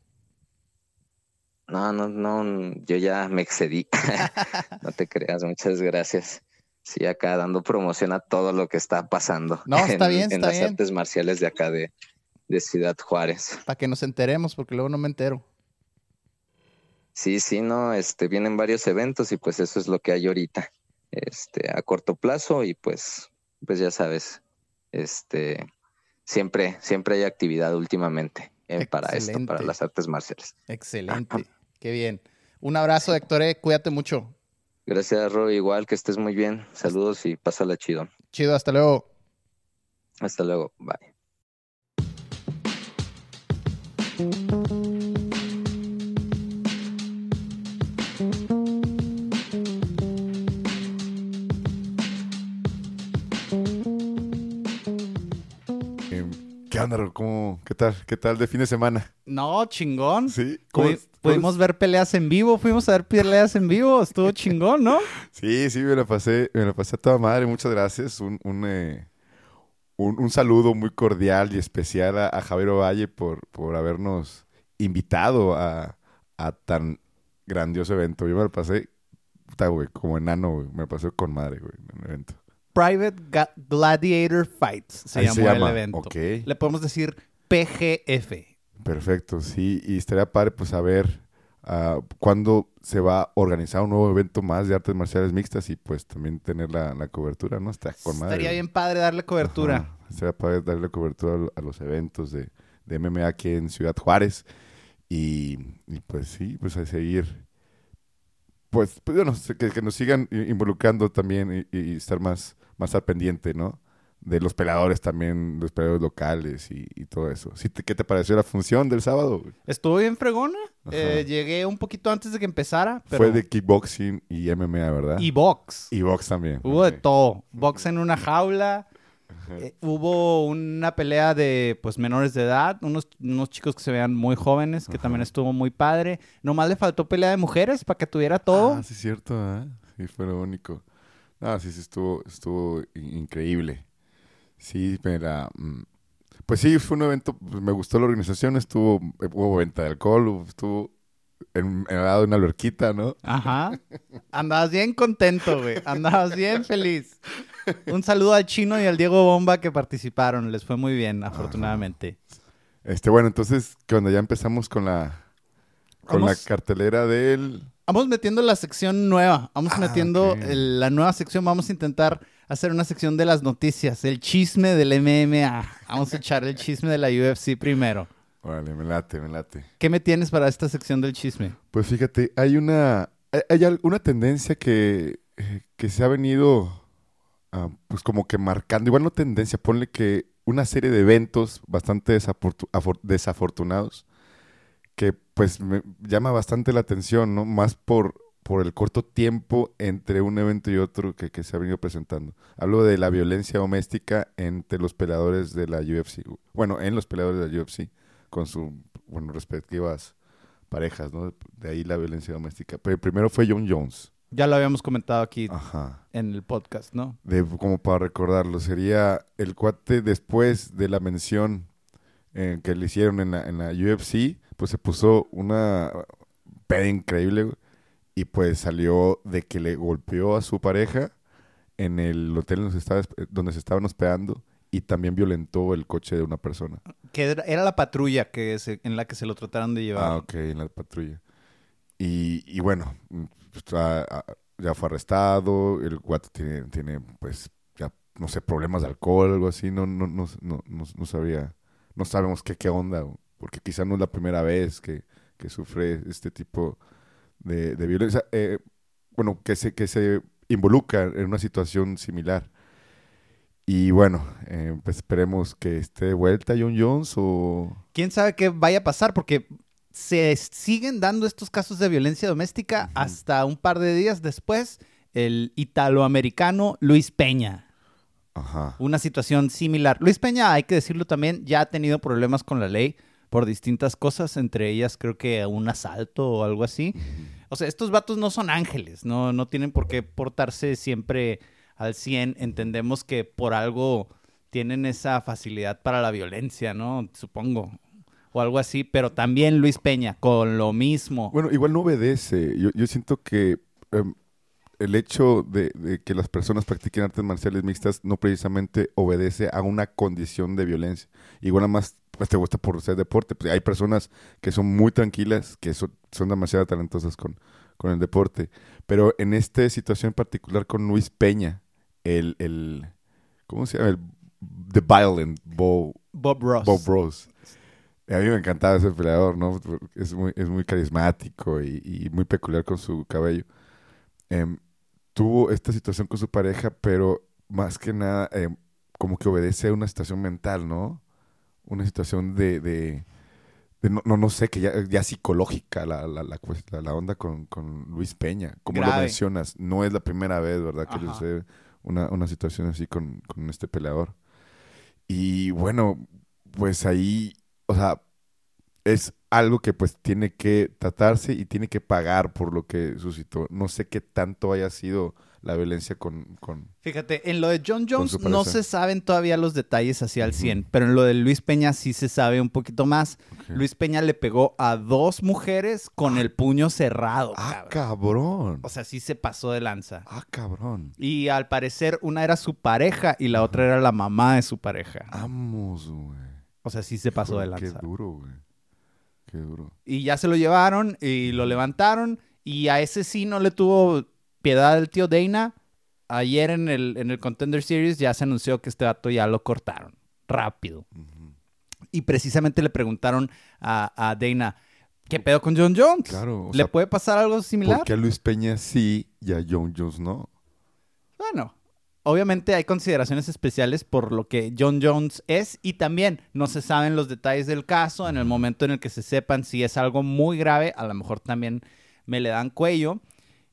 No, no, no, yo ya me excedí. [LAUGHS] no te creas, muchas gracias. Sí, acá dando promoción a todo lo que está pasando. No, está en- bien, En está las bien. artes marciales de acá de, de Ciudad Juárez. Para que nos enteremos, porque luego no me entero. Sí, sí, no, este, vienen varios eventos y pues eso es lo que hay ahorita, este, a corto plazo y pues, pues ya sabes, este, siempre, siempre hay actividad últimamente eh, para esto, para las artes marciales. Excelente. [LAUGHS] Qué bien. Un abrazo, Héctor. eh. Cuídate mucho. Gracias, Ro, igual que estés muy bien, saludos y pásala chido. Chido, hasta luego. Hasta luego, bye. ¿Qué onda, Ro? ¿Cómo, qué tal? ¿Qué tal de fin de semana? No, chingón. ¿Sí? ¿Cómo Pudi- es- cómo pudimos ver peleas en vivo, fuimos a ver peleas en vivo, estuvo [LAUGHS] chingón, ¿no? Sí, sí, me la pasé, me la pasé a toda madre. Muchas gracias. Un, un, eh, un, un saludo muy cordial y especial a, a Javier Valle por, por habernos invitado a, a tan grandioso evento. Yo me la pasé, puta, güey, como enano, güey. Me la pasé con madre, güey, en el evento. Private Ga- Gladiator Fights se Ahí llamó se el llama, evento. Le podemos decir PGF. Perfecto, sí. Y estaría padre, pues, saber ah, cuándo se va a organizar un nuevo evento más de artes marciales mixtas y, pues, también tener la, la cobertura, ¿no? Está con madre. Estaría bien padre darle cobertura. Ajá. Estaría padre darle cobertura a lo- a los eventos de, de MMA aquí en Ciudad Juárez. Y, y, pues sí, pues a seguir. Pues, pues bueno, que, que nos sigan involucrando también y, y estar más, más al pendiente, ¿no? De los peleadores también, los peleadores locales y, y todo eso. Sí, te- ¿Qué te pareció la función del sábado? Estuvo bien fregona. Eh, llegué un poquito antes de que empezara, pero... Fue de kickboxing y MMA, ¿verdad? Y box. Y box también. Hubo de todo. Box en una jaula. eh, hubo una pelea de pues menores de edad, unos, unos chicos que se vean muy jóvenes, que también estuvo muy padre. Nomás le faltó pelea de mujeres para que tuviera todo. Ah, sí, cierto, ¿eh? Sí, fue lo único. Ah, sí, sí, estuvo, estuvo in- increíble. Sí, mira, mm, pues sí, fue un evento, pues, me gustó la organización, estuvo, eh, hubo venta de alcohol, estuvo en, en lado de una alberquita, ¿no? Ajá. [LAUGHS] Andabas bien contento, güey. Andabas bien feliz. Un saludo al Chino y al Diego Bomba que participaron. Les fue muy bien, afortunadamente. Este, bueno, entonces, ¿qué onda? Ya empezamos con la, con la cartelera del... Vamos metiendo la sección nueva. Vamos Ah, metiendo la nueva sección. Vamos a intentar hacer una sección de las noticias. El chisme del MMA. Vamos a echar el chisme de la UFC primero. Órale, me late, me late. ¿Qué me tienes para esta sección del chisme? Pues fíjate, hay una, hay, una tendencia que, eh, que se ha venido, ah, pues como que marcando, igual no tendencia, ponle que una serie de eventos bastante desafortunados que pues me llama bastante la atención, ¿no? Más por, por el corto tiempo entre un evento y otro que, que se ha venido presentando. Hablo de la violencia doméstica entre los peleadores de la UFC. Bueno, en los peleadores de la UFC, con sus bueno, respectivas parejas, ¿no? De ahí la violencia doméstica. Pero el primero fue John Jones. Ya lo habíamos comentado aquí Ajá. en el podcast, ¿no? De, como para recordarlo, sería el cuate después de la mención eh, que le hicieron en la, en la UFC, pues se puso una peda increíble güey, y pues salió de que le golpeó a su pareja en el hotel donde se, estaba, donde se estaban hospedando y también violentó el coche de una persona. Que era, la patrulla que se- en la que se lo trataron de llevar. Ah, ok, en la patrulla. Y, y bueno, pues, ah, ah, ya fue arrestado, el guate tiene, tiene, pues, ya, no sé, problemas de alcohol, algo así, no, no, no, no, no, no sabía, no sabemos qué, qué onda, porque quizá no es la primera vez que, que sufre este tipo de, de violencia, eh, bueno, que se, que se involucra en una situación similar. Y bueno, eh, pues esperemos que esté de vuelta John Jones o... ¿Quién sabe qué vaya a pasar? Porque se siguen dando estos casos de violencia doméstica hasta un par de días después. El italoamericano Luis Peña. Ajá. Una situación similar. Luis Peña, hay que decirlo también, ya ha tenido problemas con la ley por distintas cosas, entre ellas creo que un asalto o algo así. O sea, estos vatos no son ángeles, no, no tienen por qué portarse siempre al 100. Entendemos que por algo tienen esa facilidad para la violencia, ¿no? Supongo. O algo así, pero también Luis Peña, con lo mismo. Bueno, igual no obedece. Yo, yo siento que em, el hecho de, de que las personas practiquen artes marciales mixtas no precisamente obedece a una condición de violencia. Igual nada más pues, te gusta por ser deporte. Pues, hay personas que son muy tranquilas, que son, son demasiado talentosas con, con el deporte. Pero en esta situación en particular con Luis Peña, el, el ¿cómo se llama? El The Violent Bo, Bob Ross. Bob Rose. A mí me encantaba ese peleador, ¿no? Es muy, es muy carismático y, y muy peculiar con su cabello. Em, tuvo esta situación con su pareja, pero más que nada, em, como que obedece a una situación mental, ¿no? Una situación de, de, de no, no, no sé, que ya, ya psicológica la, la, la, onda con, con Luis Peña. Como lo mencionas, no es la primera vez, ¿verdad? Que le sucede una, una situación así con, con este peleador. Y bueno, pues ahí, o sea, es algo que pues tiene que tratarse y tiene que pagar por lo que suscitó. No sé qué tanto haya sido la violencia con... con... Fíjate, en lo de John Jones no se saben todavía los detalles hacia el Ujú. 100, pero en lo de Luis Peña sí se sabe un poquito más. Luis Peña le pegó a dos mujeres con el puño cerrado. Ah, cabrón. cabrón. O sea, sí se pasó de lanza. Ah, cabrón. Y al parecer una era su pareja y la otra era la mamá de su pareja. Vamos, güey. O sea, sí se pasó de lanza. Qué duro, güey. Qué duro. Y ya se lo llevaron y lo levantaron y a ese sí no le tuvo piedad el tío Dana. Ayer en el, en el Contender Series ya se anunció que este dato ya lo cortaron. Rápido. Y precisamente le preguntaron a, a Dana, ¿qué pedo con John Jones? Claro, ¿Le sea, puede pasar algo similar? ¿Por qué a Luis Peña sí y a John Jones no? Bueno, obviamente hay consideraciones especiales por lo que John Jones es y también no se saben los detalles del caso. En el momento en el que se sepan si es algo muy grave, a lo mejor también me le dan cuello.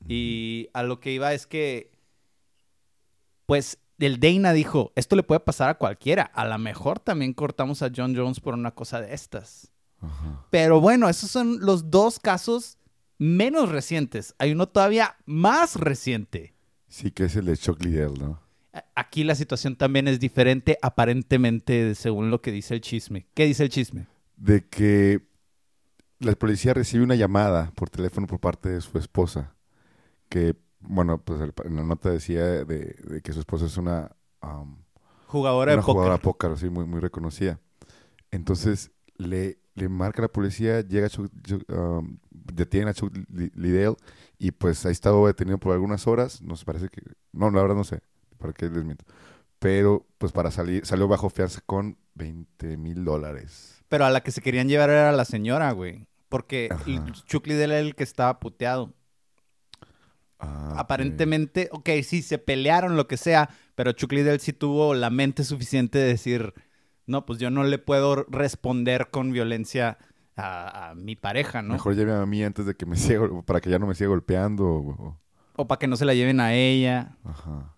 Y a lo que iba es que, pues, el Dana dijo, esto le puede pasar a cualquiera. A lo mejor también cortamos a John Jones por una cosa de estas. Ajá. Pero bueno, esos son los dos casos menos recientes. Hay uno todavía más reciente. Sí que es el de Chuck Liddell, ¿no? Aquí la situación también es diferente, aparentemente, según lo que dice el chisme. ¿Qué dice el chisme? De que la policía recibe una llamada por teléfono por parte de su esposa. Que, bueno, pues en la nota decía de, de que su esposa es una... um, Jugadora una de póker. jugadora de póker, así, muy, muy reconocida. Entonces, le, le marca la policía, llega Chuck, Chuck, um, detienen a Chuck Li- Liddell y pues ha estado detenido por algunas horas. Nos parece que... No, la verdad no sé, para qué les miento. Pero, pues para salir, salió bajo fianza con 20 mil dólares. Pero a la que se querían llevar era la señora, güey. Porque Chuck Liddell era el que estaba puteado. Ah. Aparentemente, ok, sí, se pelearon, lo que sea, pero Chuck Liddell sí tuvo la mente suficiente de decir, no, pues yo no le puedo responder con violencia a, a mi pareja, ¿no? Mejor lleve a mí antes de que me siga, para que ya no me siga golpeando. o- O para que no se la lleven a ella. Ajá.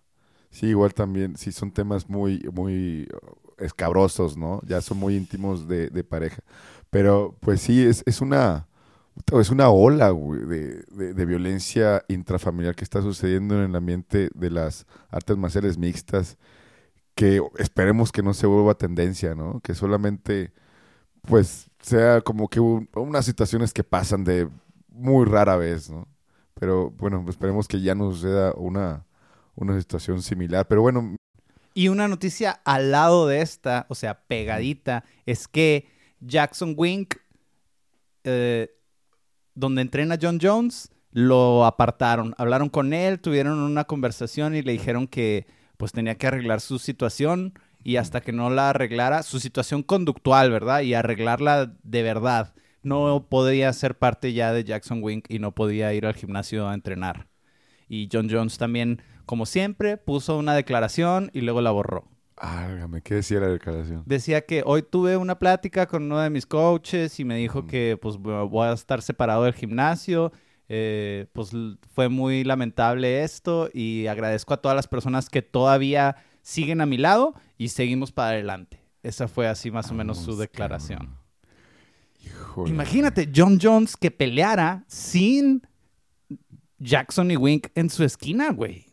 Sí, igual también, sí, son temas muy, muy uh, escabrosos, ¿no? Ya son muy íntimos de, pareja. Pero, pues sí, es, es una, es una ola, güey, de, de- violencia intrafamiliar que está sucediendo en el ambiente de las artes marciales mixtas, que esperemos que no se vuelva tendencia, ¿no? Que solamente, pues, sea como que un- unas situaciones que pasan de muy rara vez, ¿no? Pero bueno, esperemos que ya no suceda una, una situación similar. Pero bueno, Y una noticia al lado de esta, o sea, pegadita, es que Jackson Wink, eh, donde entrena John Jones, lo apartaron. Hablaron con él, tuvieron una conversación y le dijeron que pues tenía que arreglar su situación y hasta que no la arreglara, su situación conductual, ¿verdad? Y arreglarla de verdad. No podía ser parte ya de Jackson Wink y no podía ir al gimnasio a entrenar. Y John Jones también, como siempre, puso una declaración y luego la borró. álgame, ¿qué decía la declaración? Decía que hoy tuve una plática con uno de mis coaches y me dijo que pues vo- voy a estar separado del gimnasio. Eh, pues fue muy lamentable esto y agradezco a todas las personas que todavía siguen a mi lado y seguimos para adelante. Esa fue así más o menos su declaración. Híjole. Imagínate, John Jones que peleara sin Jackson y Wink en su esquina, güey.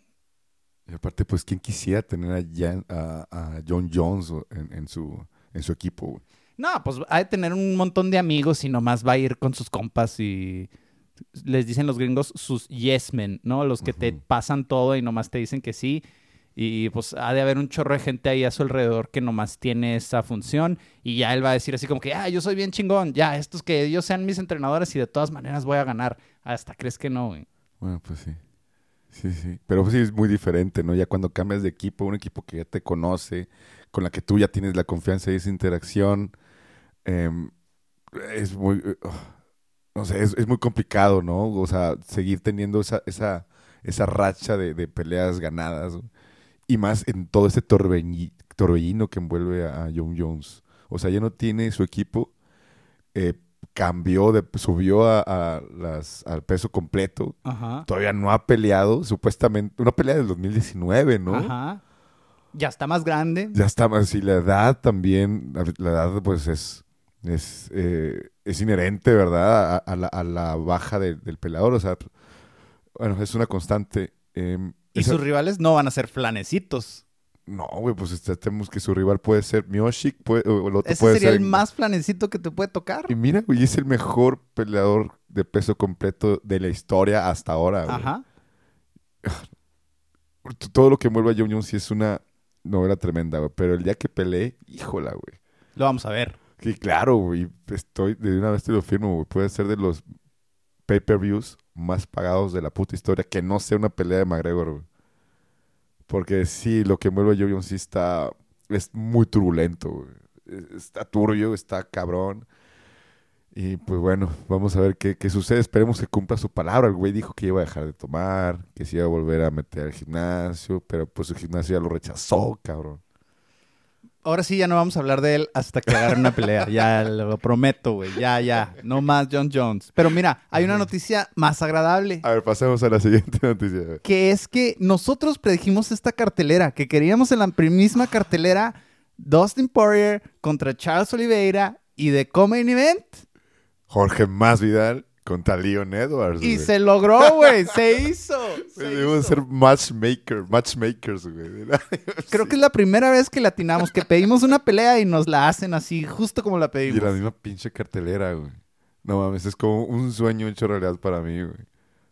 Y aparte, pues, ¿quién quisiera tener a, Jan- a- a John Jones en, en su, en su equipo? güey? No, pues ha de tener un montón de amigos y nomás va a ir con sus compas y les dicen los gringos sus yes men, ¿no? Los que te pasan todo y nomás te dicen que sí. Y pues ha de haber un chorro de gente ahí a su alrededor que nomás tiene esa función y ya él va a decir así como que, ah, yo soy bien chingón, ya, estos que ellos sean mis entrenadores y de todas maneras voy a ganar. Hasta crees que no, güey. Bueno, pues sí. Sí, sí. Pero sí es muy diferente, ¿no? Ya cuando cambias de equipo, un equipo que ya te conoce, con la que tú ya tienes la confianza y esa interacción, em, es muy... eh, oh, no sé, es, es muy complicado, ¿no? O sea, seguir teniendo esa, esa, esa racha de, de peleas ganadas. Y más en todo este torbellino, que envuelve a John Jones. O sea, ya no tiene su equipo. eh, cambió, de, subió a, a las, al peso completo Ajá. todavía no ha peleado, supuestamente, una pelea del 2019, ¿no? Ajá. Ya está más grande. Ya está más, y la edad también, la, edad pues es, es, eh, es inherente, ¿verdad? A, a la, a la baja de- del peleador, o sea, bueno, es una constante. em, Y esa- sus rivales no van a ser flanecitos. No, güey, pues este, tenemos que su rival puede ser Miyoshi, puede, o el otro Ese puede sería ser... el más flanecito que te puede tocar. Y mira, güey, es el mejor peleador de peso completo de la historia hasta ahora, güey. Ajá. Todo lo que envuelve a John Jones sí es una novela tremenda, güey. Pero el día que peleé, híjola, güey. Lo vamos a ver. Que claro, güey. Estoy, de una vez te lo firmo, güey. Puede ser de los pay-per-views más pagados de la puta historia que no sea una pelea de McGregor, güey. Porque sí, lo que envuelve a Jones sí está... Es muy turbulento. Es- Está turbio, está cabrón. Y pues bueno, vamos a ver qué, qué sucede. Esperemos que cumpla su palabra. El güey dijo que iba a dejar de tomar, que se iba a volver a meter al gimnasio, pero pues el gimnasio ya lo rechazó, cabrón. Ahora sí ya no vamos a hablar de él hasta que agarre una pelea. [LAUGHS] Ya lo prometo, güey. Ya, ya. No más John Jones. Pero mira, hay una noticia más agradable. A ver, pasemos a la siguiente noticia. güey. Que es que nosotros predijimos esta cartelera. Que queríamos en la misma cartelera Dustin Poirier contra Charles Oliveira y de Common Event. Jorge Masvidal contra Leon Edwards. Y güey. se logró, güey. Se hizo. [LAUGHS] se Debemos hizo. ser matchmaker, matchmakers, güey. [LAUGHS] Creo que es la primera vez que latinamos, que pedimos una pelea y nos la hacen así, justo como la Y pedimos. la misma pinche cartelera, güey. No mames, es como un sueño hecho realidad para mí, güey.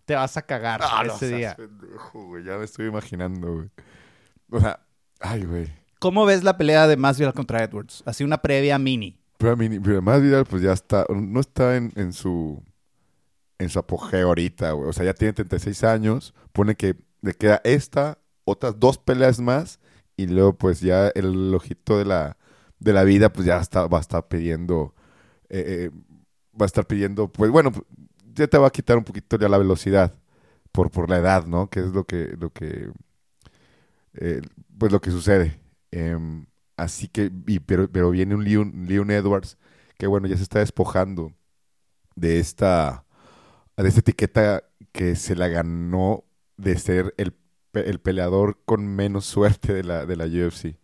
Te vas a cagar Ah, ese día. pendejo, güey. Ya me estoy imaginando, güey. O sea, ay, güey. ¿Cómo ves la pelea de Masvidal contra Edwards? Así una previa mini. Pero, a mí, pero Masvidal, pues ya está, no está en, en su en su apogeo ahorita. O sea, ya tiene 36 años. Pone que le queda esta, otras dos peleas más. Y luego, pues ya el ojito de la, de la vida, pues ya está, va a estar pidiendo. eh, eh, va a estar pidiendo, pues bueno, ya te va a quitar un poquito ya la velocidad. Por, por la edad, ¿no? Que es lo que, lo que eh, pues lo que sucede. Em, así que, y- pero, pero viene un Leon, Leon Edwards que bueno, ya se está despojando de esta, de esta etiqueta que se la ganó de ser el, el peleador con menos suerte de la, de la UFC.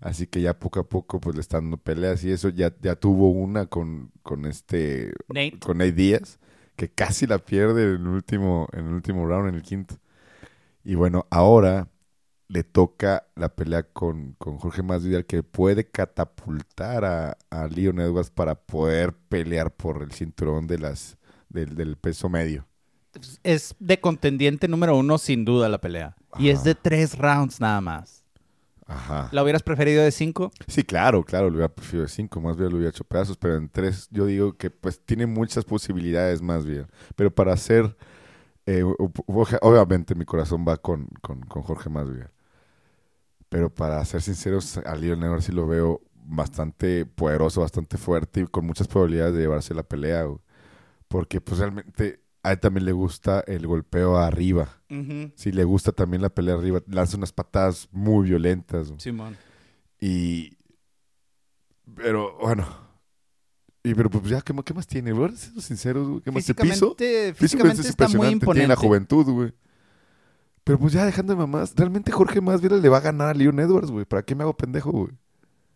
Así que ya poco a poco pues le están dando peleas y eso ya, ya tuvo una con, con este Nate. con Nate Díaz, que casi la pierde en el último, en el último round, en el quinto. Y bueno, ahora le toca la pelea con, con Jorge Masvidal, que puede catapultar a, a Leon Edwards para poder pelear por el cinturón de las, del, del peso medio. Es de contendiente número uno, sin duda, la pelea. Y es de tres rounds nada más. Ajá. ¿La hubieras preferido de cinco? Sí, claro, claro, lo hubiera preferido de cinco, más bien lo hubiera hecho pedazos, pero en tres yo digo que pues tiene muchas posibilidades más bien. Pero para hacer, eh, obviamente mi corazón va con, con, con Jorge Masvidal. Pero para ser sinceros, a Leon Edwards sí lo veo bastante poderoso, bastante fuerte y con muchas probabilidades de llevarse la pelea. güey. Porque pues realmente a él también le gusta el golpeo arriba. Sí, le gusta también la pelea arriba. Lanza unas patadas muy violentas. Simón. Y. Pero, bueno. Y pero pues ya, ¿qué, más- qué más tiene? güey? Siendo sinceros, güey, ¿qué más tiene? ¿Piso? Físicamente, es está muy impresionante. Tiene la imponente. juventud, güey. Pero pues ya dejando de mamás, realmente Jorge Masvidal le va a ganar a Leon Edwards, güey. ¿Para qué me hago pendejo, güey?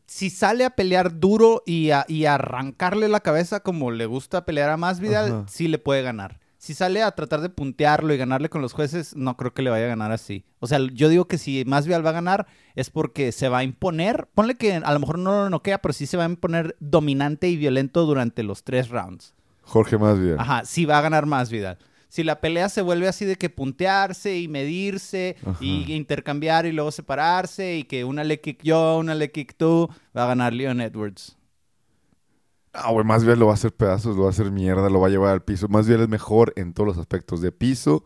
Si sale a pelear duro y a, y arrancarle la cabeza como le gusta pelear a Masvidal, Ajá. sí le puede ganar. Si sale a tratar de puntearlo y ganarle con los jueces, no creo que le vaya a ganar así. O sea, yo digo que si Masvidal va a ganar es porque se va a imponer. Ponle que a lo mejor no lo noquea, pero sí se va a imponer dominante y violento durante los tres rounds. Jorge Masvidal. Ajá, sí va a ganar Masvidal. Si la pelea se vuelve así de que puntearse y medirse Ajá. y intercambiar y luego separarse y que una le kick yo, una le kick tú, va a ganar Leon Edwards. Ah, güey, Masvidal lo va a hacer pedazos, lo va a hacer mierda, lo va a llevar al piso. Masvidal es mejor en todos los aspectos. De piso,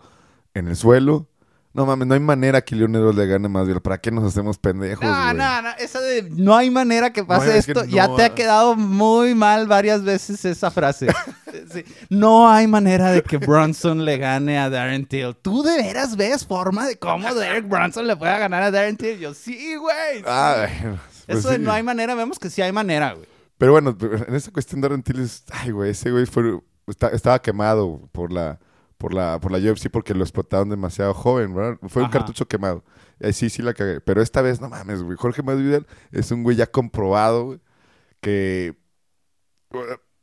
en el suelo. No mames, no hay manera que Leon Edwards le gane a Masvidal. ¿Para qué nos hacemos pendejos, No, no, no, esa de no hay manera que pase No, es que esto. ya te ha quedado muy mal varias veces esa frase. [LAUGHS] Sí. No hay manera de que Bronson le gane a Darren Till. ¿Tú de veras ves forma de cómo Derek Bronson le pueda ganar a Darren Till? Yo, sí, güey. sí". Ah, bueno, pues Eso de sí. no hay manera, vemos que sí hay manera, güey. Pero bueno, en esa cuestión de Rentiles, ay, güey, ese güey fue, está- estaba quemado por la, por la, por la UFC porque lo explotaron demasiado joven, ¿verdad? Fue un Ajá. cartucho quemado. Ahí sí, sí la cagué. Pero esta vez, no mames, güey. Jorge Masvidal es un güey ya comprobado, güey, que,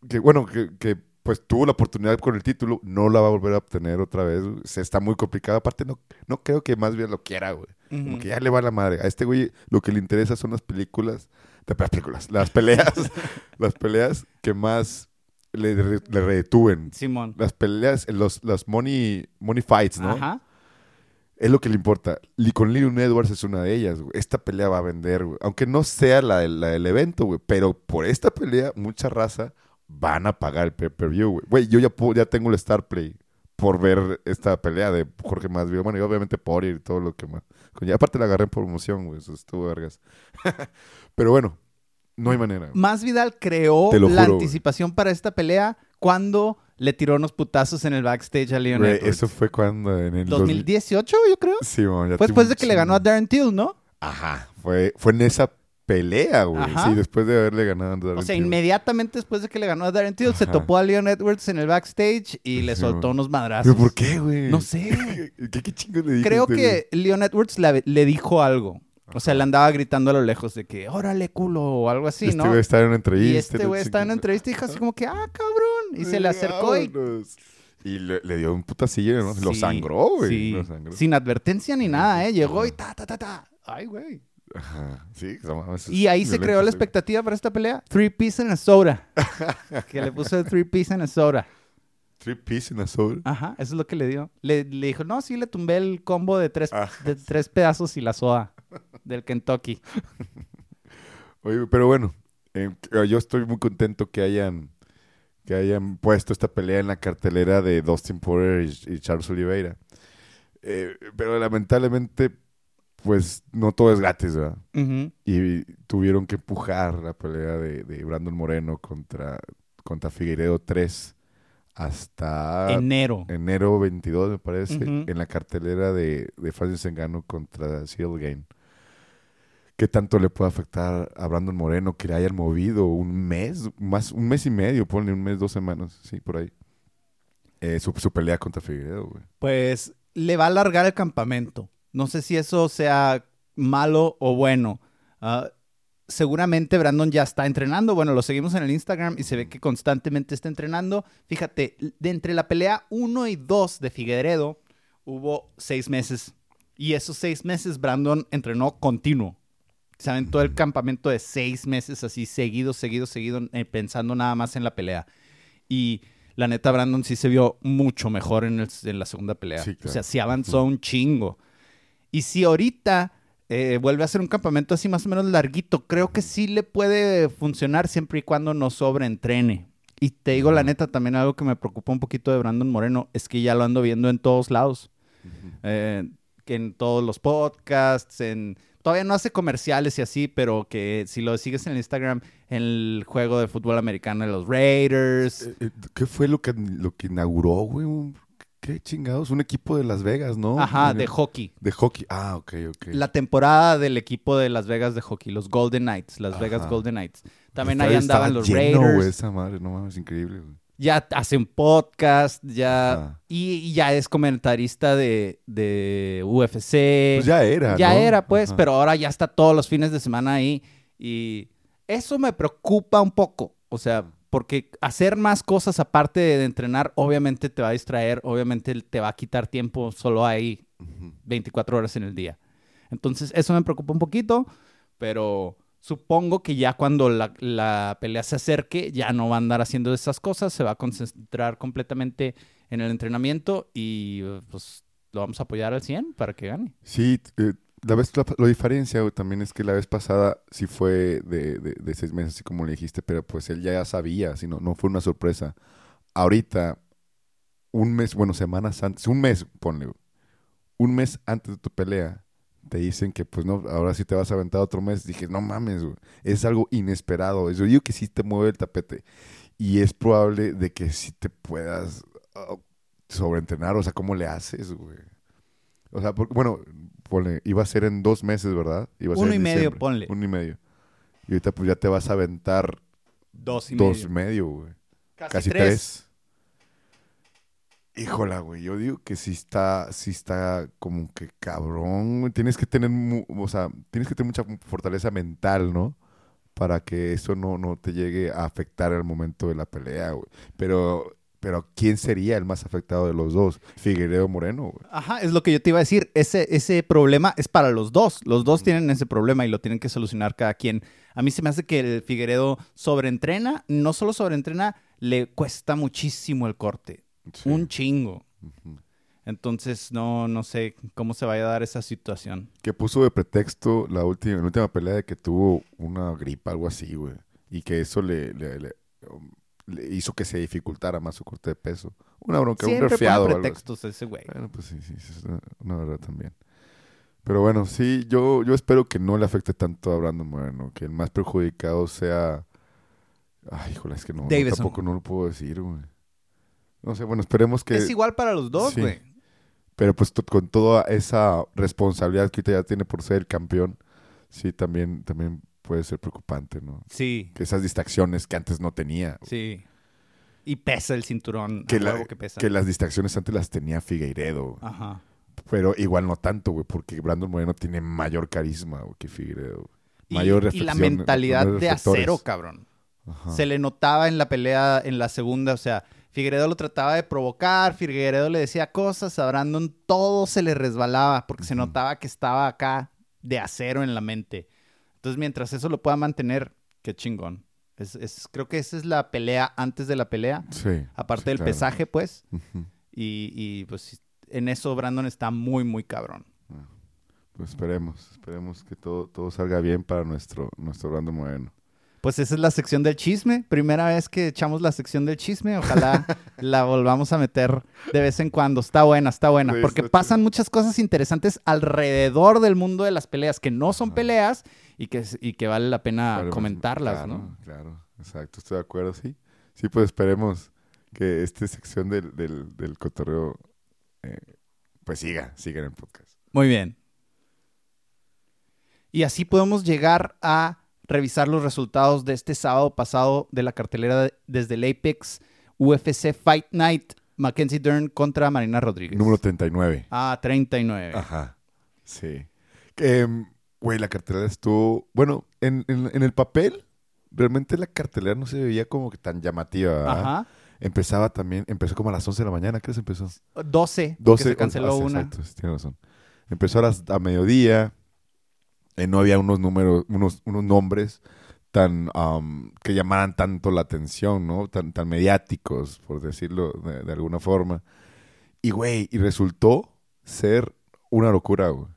que bueno, que, que, pues tuvo la oportunidad con el título, no la va a volver a obtener otra vez. güey. Se está muy complicado. Aparte, no, no creo que Masvidal lo quiera, güey. Como que ya le va la madre. A este güey lo que le interesa son las películas, de las películas, las peleas, [LAUGHS] las peleas que más le, le retuven. Simón. Las peleas, los, las money, money fights, ¿no? Ajá. Es lo que le importa. Y con Leon Edwards es una de ellas, güey. Esta pelea va a vender, güey. Aunque no sea la, del- la del evento, güey. Pero por esta pelea, mucha raza van a pagar el pay-per-view, güey. Güey, yo ya, puedo- ya tengo el Star Play por ver esta pelea de Jorge Masvidal. Bueno, y obviamente por ir y todo lo que más. Aparte la agarré en promoción, güey. Eso estuvo vergas. [LAUGHS] Pero bueno, no hay manera. güey. Masvidal creó la juro, güey. anticipación para esta pelea cuando le tiró unos putazos en el backstage a Leon Edwards. eso fue cuando en el 2000 2018, yo creo. Sí, mon, ya Fue después de que le ganó a chingo. Darren Till, ¿no? Ajá, fue, fue en esa pelea, güey. Ajá. Sí, después de haberle ganado a Darren O sea, inmediatamente después de que le ganó a Darren Till, se topó a Leon Edwards en el backstage y le Sí, soltó man. unos madrazos. ¿Pero por qué, güey? No sé. [LAUGHS] ¿Qué, qué chingos le dijiste, Creo güey? que Leon Edwards le dijo algo. O sea, le andaba gritando a lo lejos de que, órale, culo, o algo así, este ¿no? güey está en una entrevista. Y este güey estaba en una entrevista y dijo así como que, ah, cabrón. Y se le acercó y... Y le, le dio un putacillo, ¿no? Lo sangró, güey. sí. Lo sangró. Sin advertencia ni nada, ¿eh? Llegó y ta, ta, ta, ta. Ay, güey. Ajá, sí. Y ahí se creó la expectativa para esta pelea. Three piece and a soda. que le puso el three piece and a soda. Three piece in a soul. Ajá, eso es lo que le dio. Le, le dijo, no, sí, le tumbé el combo de tres, Ah. de tres pedazos y la soda del Kentucky. Oye, pero bueno, eh, yo estoy muy contento que hayan que hayan puesto esta pelea en la cartelera de Dustin Poirier y, y Charles Oliveira. Eh, pero lamentablemente, pues no todo es gratis, ¿verdad? Y tuvieron que empujar la pelea de, de Brandon Moreno contra, contra Figueiredo 3 hasta Enero. enero 22, me parece, en la cartelera de, de Francis Ngannou contra Seal Game. ¿Qué tanto le puede afectar a Brandon Moreno que le hayan movido un mes, más un mes y medio, ponle un mes, dos semanas, sí, por ahí? eh, su, pelea contra Figueredo, güey. Pues le va a alargar el campamento. No sé si eso sea malo o bueno. Ah, seguramente Brandon ya está entrenando. Bueno, lo seguimos en el Instagram y se ve que constantemente está entrenando. Fíjate, de entre la pelea 1 y 2 de Figueredo hubo seis meses. Y esos seis meses Brandon entrenó continuo. Saben, todo el campamento de seis meses así, seguido, seguido, seguido, eh, pensando nada más en la pelea. Y la neta, Brandon sí se vio mucho mejor en, el- en la segunda pelea. Sí, O sea, sí avanzó un chingo. Y si ahorita eh, vuelve a hacer un campamento así más o menos larguito, creo que sí le puede funcionar siempre y cuando no sobreentrene. Y te digo la neta, también algo que me preocupa un poquito de Brandon Moreno es que ya lo ando viendo en todos lados. Eh, que en todos los podcasts, en... Todavía no hace comerciales y así, pero que si lo sigues en Instagram, en el juego de fútbol americano de los Raiders. Eh, eh, ¿Qué fue lo que, lo que inauguró, güey? ¿Qué chingados? Un equipo de Las Vegas, ¿no? Ajá, de hockey. De hockey. Ah, ok, ok. La temporada del equipo de Las Vegas de hockey, los Golden Knights, Las Vegas. Golden Knights. También El ahí andaban los lleno, Raiders. esa madre, no mames, increíble, güey. Ya hacen podcast, ya... Y, y ya es comentarista de, de UFC. Pues ya era, Ya ¿no? era, pues, Ajá. pero ahora ya está todos los fines de semana ahí. Y eso me preocupa un poco. O sea, porque hacer más cosas aparte de entrenar, obviamente te va a distraer, obviamente te va a quitar tiempo solo ahí Ujú. 24 horas en el día. Entonces, eso me preocupa un poquito, pero supongo que ya cuando la, la pelea se acerque, ya no va a andar haciendo esas cosas, se va a concentrar completamente en el entrenamiento y pues lo vamos a apoyar al 100 para que gane. Sí, eh, la vez, la, diferencia también es que la vez pasada sí fue de, de- de seis meses, así como le dijiste, pero pues él ya sabía, si no, no fue una sorpresa. Ahorita, un mes, bueno, semanas antes, un mes, ponle, un mes antes de tu pelea, te dicen que pues no, ahora sí te vas a aventar otro mes. Dije, no mames, güey, es algo inesperado. Yo digo que sí te mueve el tapete y es probable de que sí te puedas ah, sobreentrenar, o sea, ¿cómo le haces, güey? O sea, porque, bueno, ponle, iba a ser en dos meses, ¿verdad? Iba a ser Uno en y medio, diciembre. ponle. Uno y medio. Y ahorita pues ya te vas a aventar Dos y dos y medio. medio, güey. Casi, Casi tres. tres. Híjola, güey. Yo digo que sí está, sí está como que cabrón. Tienes que tener, o sea, tienes que tener mucha fortaleza mental, ¿no? Para que eso no, no te llegue a afectar al momento de la pelea, güey. Pero, pero ¿quién sería el más afectado de los dos? Figueiredo Moreno, güey. Ajá, es lo que yo te iba a decir. Ese, ese problema es para los dos. Los dos tienen ese problema y lo tienen que solucionar cada quien. A mí se me hace que el Figueredo sobreentrena, no solo sobreentrena, le cuesta muchísimo el corte. Sí. Un chingo. Entonces, no, no sé cómo se vaya a dar esa situación. Que puso de pretexto la última, la última pelea de que tuvo una gripa, algo así, güey. Y que eso le, le- le, um, le hizo que se dificultara más su corte de peso. Una bronca, un Siempre resfriado. o pone algo así. pretextos ese güey. Bueno, pues sí, sí, es una, una verdad también. Pero bueno, sí, yo, yo espero que no le afecte tanto a Brandon Moreno, que el más perjudicado sea... Ay, híjole, es que no, no, Davison. tampoco no lo puedo decir, güey. No sé, bueno, esperemos que... Es igual para los dos, sí. güey. Pero pues con toda esa responsabilidad que ahorita ya tiene por ser el campeón, sí, también, también puede ser preocupante, ¿no? Sí, Que esas distracciones que antes no tenía. sí. Y pesa el cinturón. Que, la- que pesa. que las distracciones antes las tenía Figueiredo. Ajá. Pero igual no tanto, güey, porque Brandon Moreno tiene mayor carisma güey, que Figueiredo. Y, Mayor y la reflexión, mentalidad de acero, cabrón. Ajá. Se le notaba en la pelea, en la segunda, o sea, Figueredo lo trataba de provocar, Figueredo le decía cosas, a Brandon todo se le resbalaba porque se notaba que estaba acá de acero en la mente. Entonces, mientras eso lo pueda mantener, qué chingón. Es, es- creo que esa es la pelea antes de la pelea, Sí. aparte sí, del claro. pesaje, pues, y, y, pues en eso Brandon está muy, muy cabrón. Pues esperemos, esperemos que todo, todo salga bien para nuestro, nuestro Brandon Moreno. Pues esa es la sección del chisme. Primera vez que echamos la sección del chisme. Ojalá [LAUGHS] la volvamos a meter de vez en cuando. Está buena, está buena. Sí, Porque está pasan muchas cosas interesantes alrededor del mundo de las peleas que no son peleas y que, y que vale la pena pues, comentarlas, claro, ¿no? Claro, exacto, estoy de acuerdo, sí. Sí, pues esperemos que esta sección del, del, del cotorreo eh, pues siga, siga en el podcast. Muy bien. Y así podemos llegar a revisar los resultados de este sábado pasado de la cartelera de- desde el Apex UFC Fight Night. Mackenzie Dern contra Marina Rodríguez. Número 39. Ah, 39. Ajá. Sí. Em, Güey, la cartelera estuvo. Bueno, en, en- en el papel, realmente la cartelera no se veía como que tan llamativa. ¿verdad? Ajá. Empezaba también, empezó como a las 11 de la mañana, ¿qué se empezó? 12. 12. porque se canceló ah, sí, una. Exacto, sí, tiene razón. Empezó a, las- a mediodía. Eh, no había unos números, unos, unos nombres tan am, que llamaran tanto la atención, ¿no? Tan, tan mediáticos, por decirlo de, de alguna forma. Y, güey, y resultó ser una locura, güey.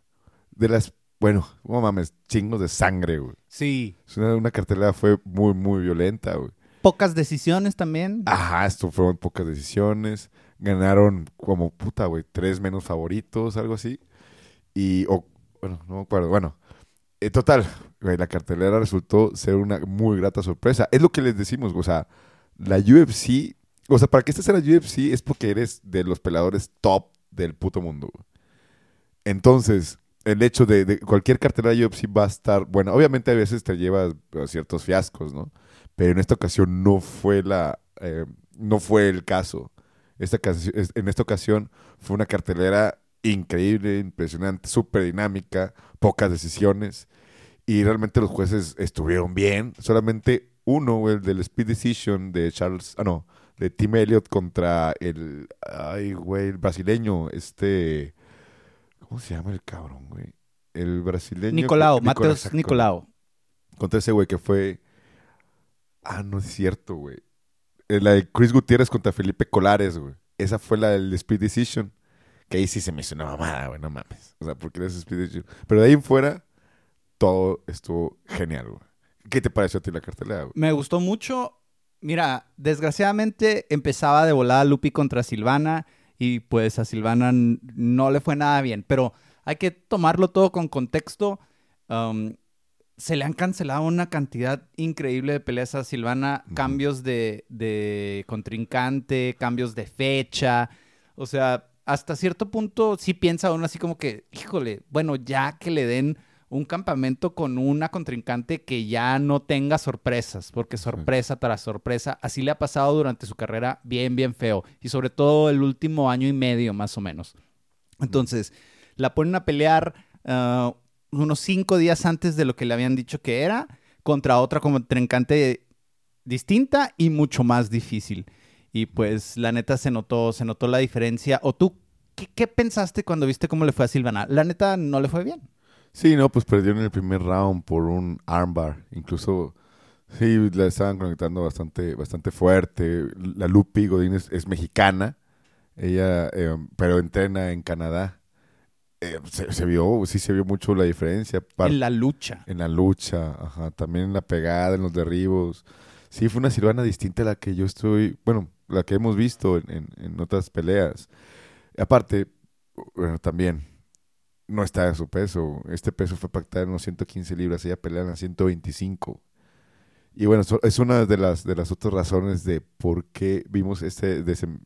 De las, bueno, no mames, chingos de sangre, güey. Sí. Es Una, una cartelera fue muy, muy violenta, güey. Pocas decisiones también. Ajá, esto fueron pocas decisiones. Ganaron como puta, güey, tres menos favoritos, algo así. Y, o, bueno, no me acuerdo. Bueno, en total, la cartelera resultó ser una muy grata sorpresa. Es lo que les decimos, o sea, la UFC, o sea, para que estés en la UFC es porque eres de los peladores top del puto mundo. Entonces, el hecho de, de cualquier cartelera de UFC va a estar, bueno, obviamente a veces te llevas a ciertos fiascos, ¿no? Pero en esta ocasión no fue la, eh, no fue el caso. Esta en esta ocasión fue una cartelera increíble, impresionante, súper dinámica, pocas decisiones y realmente los jueces estuvieron bien. Solamente uno, el del Speed Decision de Charles, ah no, de Tim Elliott contra el, ay güey, el brasileño, este, ¿cómo se llama el cabrón, güey? El brasileño. Nicolau, exacto. Nicolau. Contra ese güey que fue, ah, no es cierto, güey. Eh, La de Chris Gutiérrez contra Felipe Colares, güey. Esa fue la del Speed Decision. Que ahí sí se me hizo una mamada, güey, no mames. O sea, porque eres Speed. Pero de ahí en fuera, todo estuvo genial, güey. ¿Qué te pareció a ti la cartelera, güey? Me gustó mucho. Mira, desgraciadamente empezaba de volada Lupi contra Silvana y pues a Silvana no le fue nada bien, pero hay que tomarlo todo con contexto. Um, se le han cancelado una cantidad increíble de peleas a Silvana, cambios de, de contrincante, cambios de fecha. O sea, hasta cierto punto sí piensa uno así como que, híjole, bueno, ya que le den un campamento con una contrincante que ya no tenga sorpresas, porque sorpresa tras sorpresa, así le ha pasado durante su carrera bien, bien feo, y sobre todo el último año y medio más o menos. Entonces, la ponen a pelear ah, unos cinco días antes de lo que le habían dicho que era, contra otra contrincante distinta y mucho más difícil. Y pues la neta se notó, se notó la diferencia. ¿O tú qué, qué pensaste cuando viste cómo le fue a Silvana? La neta no le fue bien. Sí, no, pues perdieron el primer round por un armbar. Incluso, sí, la estaban conectando bastante, bastante fuerte. La Lupi Godínez es mexicana. Ella, eh, pero entrena en Canadá. Eh, se, se vio, sí se vio mucho la diferencia. En la lucha. en la lucha, ajá, también en la pegada, en los derribos. Sí, fue una Silvana distinta a la que yo estoy, bueno, la que hemos visto en, en- otras peleas. Aparte, bueno, también no está en su peso. Este peso fue pactado en unos 115 libras, ella pelea en las 125. Y bueno, es una de las, de las otras razones de por qué vimos este desem-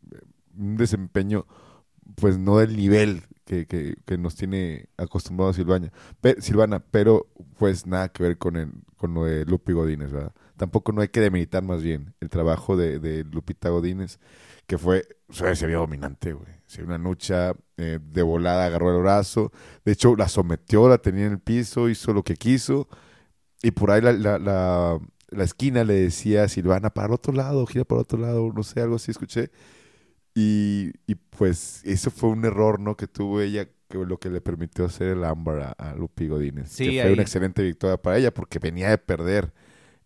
desempeño, pues no del nivel que, que- que nos tiene acostumbrado Silvana, Pe- Silvana, pero pues nada que ver con, el, con lo de Lupi Godínez, ¿verdad? Tampoco no hay que demeritar más bien el trabajo de, de Lupita Godínez, que fue, se se vio dominante, güey. Se vio una lucha eh, de volada, agarró el brazo, de hecho la sometió, la tenía en el piso, hizo lo que quiso, y por ahí la, la, la, la esquina le decía a Silvana, para el otro lado, gira para el otro lado, no sé, algo así escuché. Y, y pues eso fue un error, ¿no? Que tuvo ella, que lo que le permitió hacer el ámbar a, a Lupi Godínez. Sí, que fue ahí. una excelente victoria para ella porque venía de perder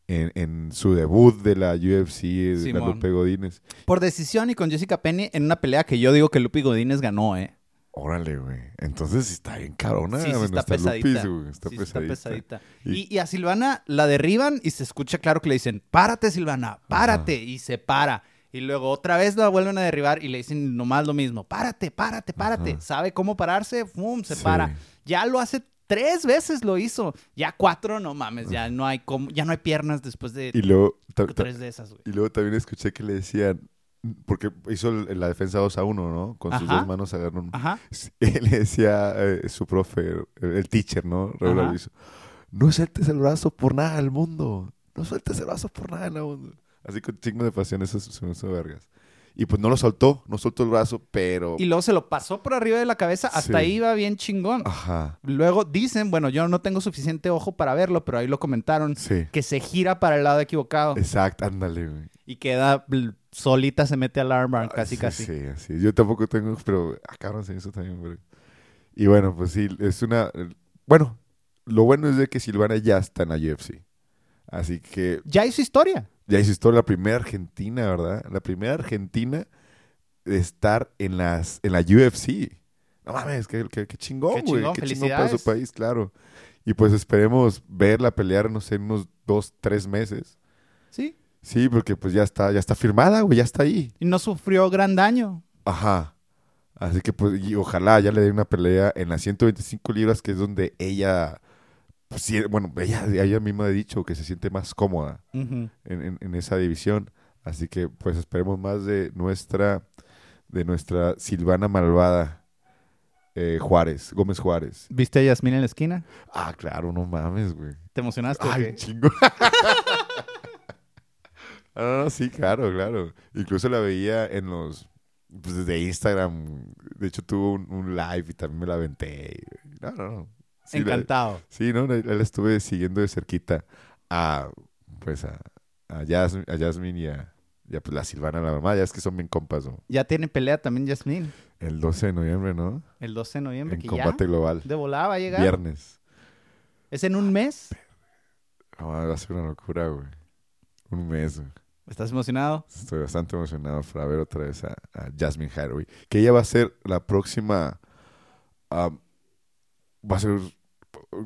en, en su debut de la UFC, de la. Lupe Godínez. Por decisión y con Jessica Penny en una pelea que yo digo que Lupi Godínez ganó, ¿eh? Órale, güey. Entonces está bien cabrona. Sí, sí está pesadita. Lupis. Está Sí, está pesadita. Y- Y, y a Silvana la derriban y se escucha claro que le dicen, párate Silvana, párate. Y se para. Y luego otra vez la vuelven a derribar y le dicen nomás lo mismo, párate, párate, párate. Ajá. ¿Sabe cómo pararse? ¡Fum! Se Sí. para. Ya lo hace tres veces lo hizo. Ya cuatro, no mames, ya no hay como, ya no hay piernas después de Y luego, tres de esas, güey. y luego también escuché que le decían, porque hizo el- la defensa 2 a 1, ¿no? Con sus Ajá. dos manos agarró un- Ajá. [LAUGHS] Le decía eh, su profe, el, el teacher, ¿no? Raúl no sueltes el brazo por nada del mundo. No sueltes el brazo por nada del mundo. Así con chingo de pasión, eso se me hizo vergas. Y pues no lo soltó, no soltó el brazo, pero... Y luego se lo pasó por arriba de la cabeza. Hasta Sí. ahí iba bien chingón. Ajá, Luego dicen, bueno, yo no tengo suficiente ojo para verlo, pero ahí lo comentaron, sí. que se gira para el lado equivocado Exacto, ándale, güey. y queda solita, se mete al armbar, casi, Sí, casi. Sí, así. Yo tampoco tengo, pero ah, cabrón, se hizo también, güey. Y bueno, pues sí, es una... Bueno, lo bueno es de que Silvana ya está en la UFC. Así que Ya hizo historia. ya hizo historia la primera argentina, ¿verdad? La primera argentina de estar en las en la UFC. No mames, qué, qué- qué chingón, Qué güey. chingón, Qué chingón para su país, claro. Y pues esperemos verla pelear, no sé, en unos dos, tres meses. Sí. Sí, porque pues ya está, ya está firmada, güey, ya está ahí. Y no sufrió gran daño. Ajá. Así que pues, y ojalá ya le dé una pelea en las 125 libras, que es donde ella, pues, sí, bueno, ella, ella misma ha dicho que se siente más cómoda en, en- en esa división. Así que pues esperemos más de nuestra, de nuestra Silvana Malvada eh, Juárez, Gómez Juárez. ¿Viste a Yasmín en la esquina? Ah, claro, no mames, güey. ¿Te emocionaste? Ay, chingo. [LAUGHS] Ah, no, no, sí, claro, claro. Incluso la veía en los, pues desde Instagram. De hecho, tuvo un, un live y también me la aventé. No, no, no. Sí, la- Encantado. sí, no, la, la estuve siguiendo de cerquita a, pues a, a, Yasmin, a Yasmin y a, y a, pues, la Silvana, la mamá. Ya es que son bien compas, ¿no? Ya tiene pelea también Yasmín. El 12 de noviembre, ¿no? El 12 de noviembre. En que combate ya global. de volada va a llegar. Viernes. Es en un mes. No, va a ser una locura, güey. Un mes, güey. ¿Estás emocionado? Estoy bastante emocionado para ver otra vez a, a Jasmine Hathaway. Que ella va a ser la próxima. ah, va a ser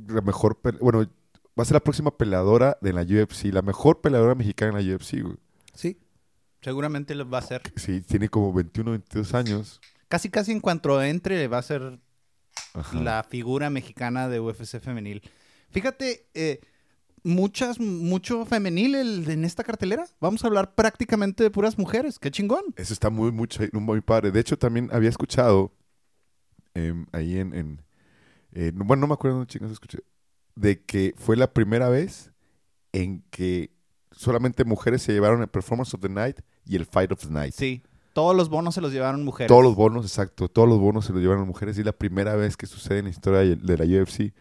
la mejor. Bueno, va a ser la próxima peleadora de la UFC. La mejor peleadora mexicana en la UFC, güey. Sí. Seguramente lo va a ser. Sí, tiene como 21, 22 años. Casi, casi en cuanto entre va a ser Ajá. la figura mexicana de UFC femenil. Fíjate, eh, muchas, mucho femenil el- en esta cartelera. Vamos a hablar prácticamente de puras mujeres. ¡Qué chingón! Eso está muy, ch- muy padre. De hecho, también había escuchado em, ahí en, en- eh, no- bueno, no me acuerdo dónde chingados escuché, de que fue la primera vez en que solamente mujeres se llevaron el Performance of the Night y el Fight of the Night. Sí. Todos los bonos se los llevaron mujeres. Todos los bonos, exacto, todos los bonos se los llevaron mujeres y es la primera vez que sucede en la historia de la UFC.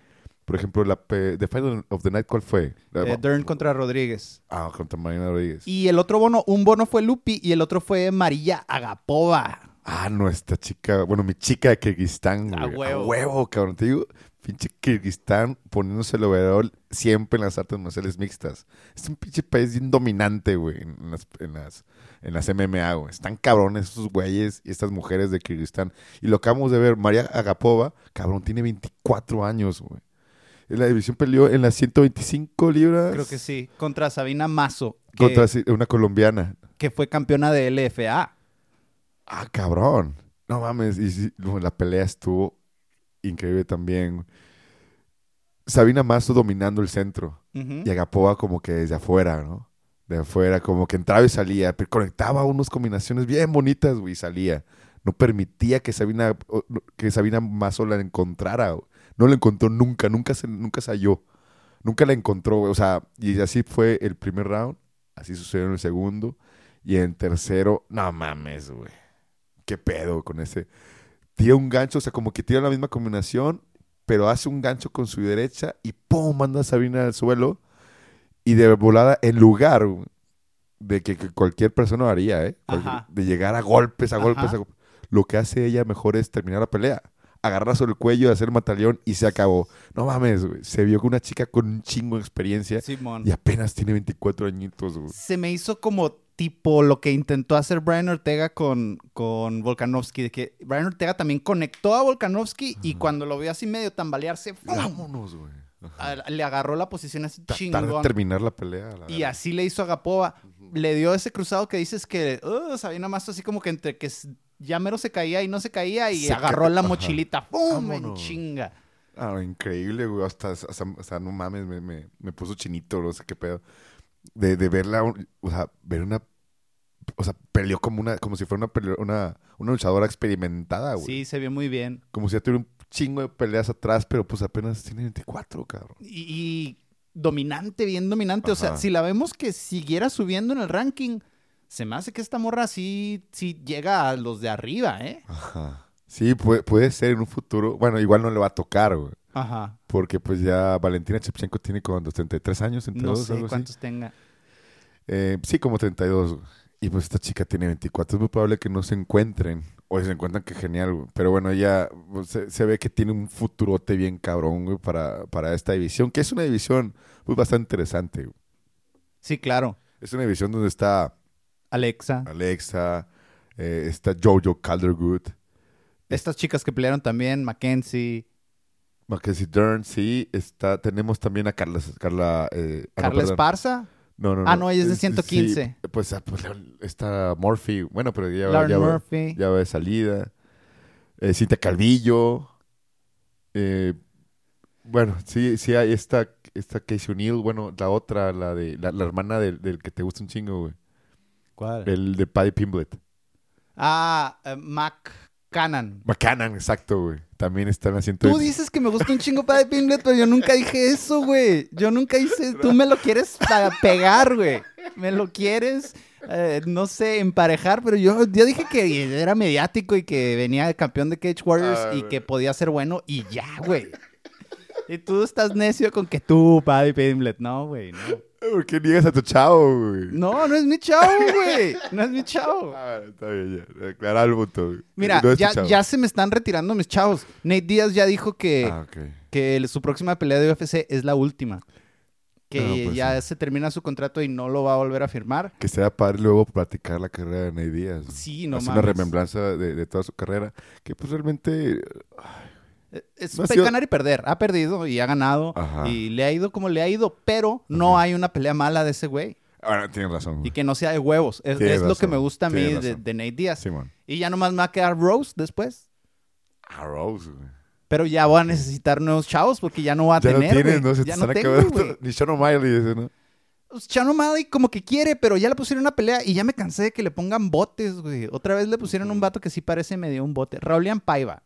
Por ejemplo, la The Fight of the Night, ¿cuál fue? Eh, Dern contra Rodríguez. ah, contra Marina Rodríguez. Y el otro bono, un bono fue Lupi y el otro fue María Agapova. Ah, nuestra chica, bueno, mi chica de Kirguistán, A güey. A huevo. huevo, cabrón. Te digo, pinche Kirguistán poniéndose el overall siempre en las artes marciales mixtas. Es un pinche país bien dominante, güey, en las, en las, en las MMA, güey. Están cabrones esos güeyes y estas mujeres de Kirguistán. Y lo acabamos de ver, María Agapova, cabrón, tiene 24 años, güey. En la división peleó en las 125 libras. Creo que sí. Contra Sabina Mazo, Contra una colombiana. que fue campeona de LFA. Ah, cabrón. No mames. Y sí, la pelea estuvo increíble también. Sabina Mazo dominando el centro. Y Agapova como que desde afuera, ¿no? De afuera, como que entraba y salía. Pero conectaba unas combinaciones bien bonitas, güey, y salía. No permitía que Sabina, que Sabina Mazo la encontrara. güey. No la encontró nunca, nunca se, nunca se halló. Nunca la encontró, güey. O sea, y así fue el primer round. Así sucedió en el segundo. Y en tercero, no mames, güey. ¿Qué pedo con ese? Tira un gancho, o sea, como que tira la misma combinación, pero hace un gancho con su derecha y ¡pum! manda a Sabina al suelo. Y de volada, en lugar de que, que cualquier persona haría, ¿eh? Ajá. de llegar a golpes, a golpes, a golpes. Lo que hace ella mejor es terminar la pelea. Agarrar sobre el cuello, hacer el mataleón y se acabó. No mames, güey. Se vio con una chica con un chingo de experiencia Simón. y apenas tiene 24 añitos, güey. Se me hizo como tipo lo que intentó hacer Brian Ortega con, con Volkanovski, de que Brian Ortega también conectó a Volkanovski y cuando lo vio así medio tambalearse. Vámonos, güey. Le agarró la posición así Tratar de chingón. terminar la pelea. la Y así le hizo a Gapova. Le dio ese cruzado que dices que uh, Sabina Mazo así como que entre que ya mero se caía y no se caía y Se agarró ca- la mochilita. ¡Pum! En chinga. Ah, increíble, güey. Hasta, hasta, hasta no mames, me, me, me puso chinito, no sé qué pedo. De, de verla, o sea, ver una. O sea, peleó como una, como si fuera una, pelea- una, una luchadora experimentada, güey. Sí, se vio muy bien. Como si ya tuviera un chingo de peleas atrás, pero pues apenas tiene 24, cabrón. Y, y dominante, bien dominante. O sea, si la vemos que siguiera subiendo en el ranking, Se me hace que esta morra sí, sí llega a los de arriba, ¿eh? Ajá. Sí, puede, puede ser en un futuro. Bueno, igual no le va a tocar, güey. Ajá. Porque pues ya Valentina Shevchenko tiene como 33 años, 32, No sé algo así. cuántos tenga. Eh, sí, como 32. güey. Y pues esta chica tiene 24. Es muy probable que no se encuentren. O se encuentran, que genial. güey. Pero bueno, ella pues, se, se ve que tiene un futurote bien cabrón, güey, para, para esta división. Que es una división pues, bastante interesante. güey. Sí, claro. Es una división donde está Alexa. Alexa, eh, está Jojo Calderwood, Estas chicas que pelearon también, Mackenzie, Mackenzie Dern, sí. Está, tenemos también a Carla... Carla, eh, ah, no, Carla perdón. Esparza, No, no, Ah, no, ella es de 115. sí, pues, ah, pues, está Murphy. Bueno, pero ya, Lauren ya, va- Murphy. ya va de salida. Eh, Cintia Calvillo. Eh, bueno, sí, sí hay esta, esta Casey O'Neill. Bueno, la otra, la de la, la hermana del, del que te gusta un chingo, güey. ¿Cuál? El de Paddy Pimblet. Ah, eh, Mac Cannon. McCannon, exacto, güey. También están haciendo... Tú dices que me gusta un chingo Paddy Pimblet, pero yo nunca dije eso, güey. Yo nunca hice... [LAUGHS] Tú me lo quieres pegar, güey. Me lo quieres, eh, no sé, emparejar, pero yo, yo dije que era mediático y que venía de campeón de Cage Warriors Ah, y que podía ser bueno y ya, güey. Y tú estás necio con que tú, Paddy Pimblet. No, güey, no. ¿Por qué niegas a tu chavo, güey? No, no es mi chavo, [LAUGHS] güey. No es mi chavo. Ah, está bien, ya. Aclara el punto. güey. Mira, No ya, ya se me están retirando mis chavos. Nate Díaz ya dijo que, Ah, que su próxima pelea de UFC es la última. Que pues ya sí. se termina su contrato y no lo va a volver a firmar. Que sea padre luego platicar la carrera de Ney Díaz. Sí, no Hacer una mames. remembranza de, de toda su carrera. Que pues realmente... Es No ganar y perder. Ha perdido y ha ganado. Ajá. Y le ha ido como le ha ido, pero no hay una pelea mala de ese güey. Ahora tienes razón. Y que no sea de huevos. Es, Tienes es lo que me gusta a mí tienes de, Nate Díaz. Simón. Y ya nomás me va a quedar Rose después. A Rose, güey. Pero ya voy a necesitar nuevos chavos porque ya no voy a Ya no tener. tienes, güey. ¿no? Se te ya están no tengo, güey. Ni Sean O'Malley ese, ¿no? Pues Sean O'Malley como que quiere, pero ya le pusieron una pelea y ya me cansé de que le pongan botes, güey. Otra vez le pusieron un vato que sí parece medio un bote. Raulian Paiva.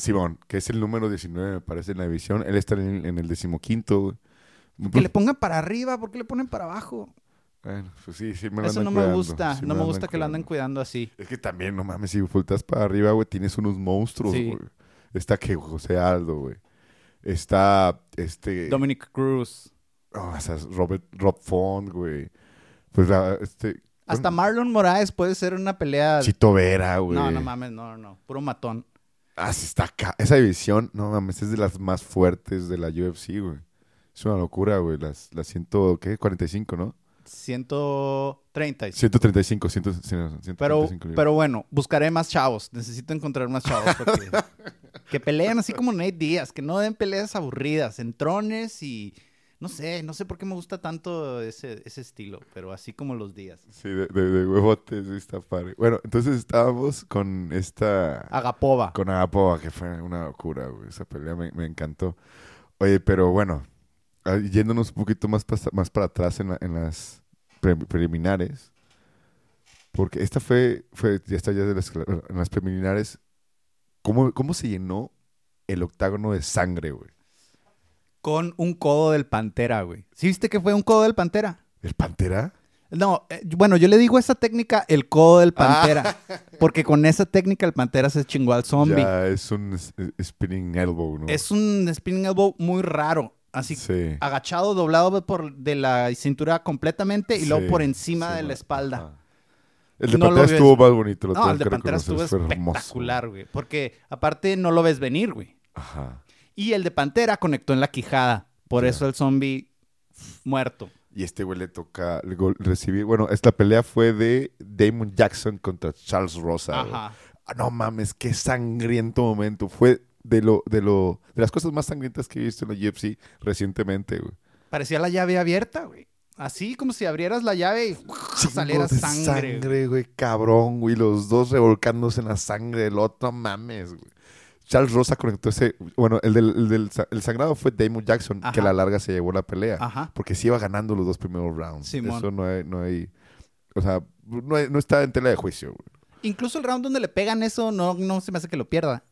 Simón, que es el número 19, me parece, en la división. Él está en, en el decimoquinto, güey. Que le pongan para arriba, ¿por qué le ponen para abajo? Bueno, pues sí, sí me lo Eso andan no me gusta. sí no me gusta que lo anden cuidando. así. Es que también, no mames, si volteas para arriba, güey, tienes unos monstruos, Sí. güey. Está que José Aldo, güey. Está, este... Dominic Cruz. oh, o sea, Robert, Rob Font, güey. Pues, la, este... Hasta Marlon Moraes puede ser una pelea. Chito Vera, güey. No, no mames, no, no, no. Puro matón. Ah, sí está acá. Esa división, no mames, es de las más fuertes de la UFC, güey. Es una locura, güey. Las, las ciento, ¿qué? 45, ¿no? 130. 135, 100, 135 Pero, libras. pero bueno, buscaré más chavos. Necesito encontrar más chavos. porque- [LAUGHS] que peleen así como Nate Díaz. Que no den peleas aburridas. Entrones y... No sé, no sé por qué me gusta tanto ese, ese estilo. Pero así como los días. Sí, de, de, de huevotes, sí está padre. Bueno, entonces estábamos con esta... Agapova. Con Agapova, que fue una locura, güey. Esa pelea me, me encantó. Oye, pero bueno, ah, yéndonos un poquito más, para atrás en, la- en las pre- preliminares. Porque esta fue, fue ya está ya de las, en las preliminares. ¿cómo, ¿Cómo se llenó el octágono de sangre, güey? Con un codo del Pantera, güey. ¿Sí viste que fue un codo del Pantera? ¿El Pantera? No, eh, bueno, yo le digo a esa técnica el codo del Pantera. Porque con esa técnica el Pantera se chingó al zombie. Ya es un spinning elbow, ¿no? Es un spinning elbow muy raro. Así Sí. agachado, doblado por de la cintura completamente y luego por encima sí, de la espalda. El de No Pantera ves. estuvo más bonito. lo No, el de Pantera estuvo espectacular, güey. Porque aparte no lo ves venir, güey. Ajá. Y el de Pantera conectó en la quijada. Por eso el zombie muerto. Y este güey le toca el gol- recibir. Bueno, esta pelea fue de Damon Jackson contra Charles Rosa. Ajá. Ah, no mames, qué sangriento momento. Fue de lo, de lo, de las cosas más sangrientas que he visto en la UFC recientemente, güey. Parecía la llave abierta, güey. Así como si abrieras la llave y saliera de sangre. sangre, güey, cabrón, güey. Los dos revolcándose en la sangre del otro, mames, güey. Charles Rosa conectó ese. Bueno, el del, el del el sangrado fue Damon Jackson, Ajá. que a la larga se llevó la pelea. Ajá. Porque sí iba ganando los dos primeros rounds. Simón. Eso no hay, no hay. O sea, no, hay- no está en tela de juicio, güey. Incluso el round donde le pegan eso no, no se me hace que lo pierda.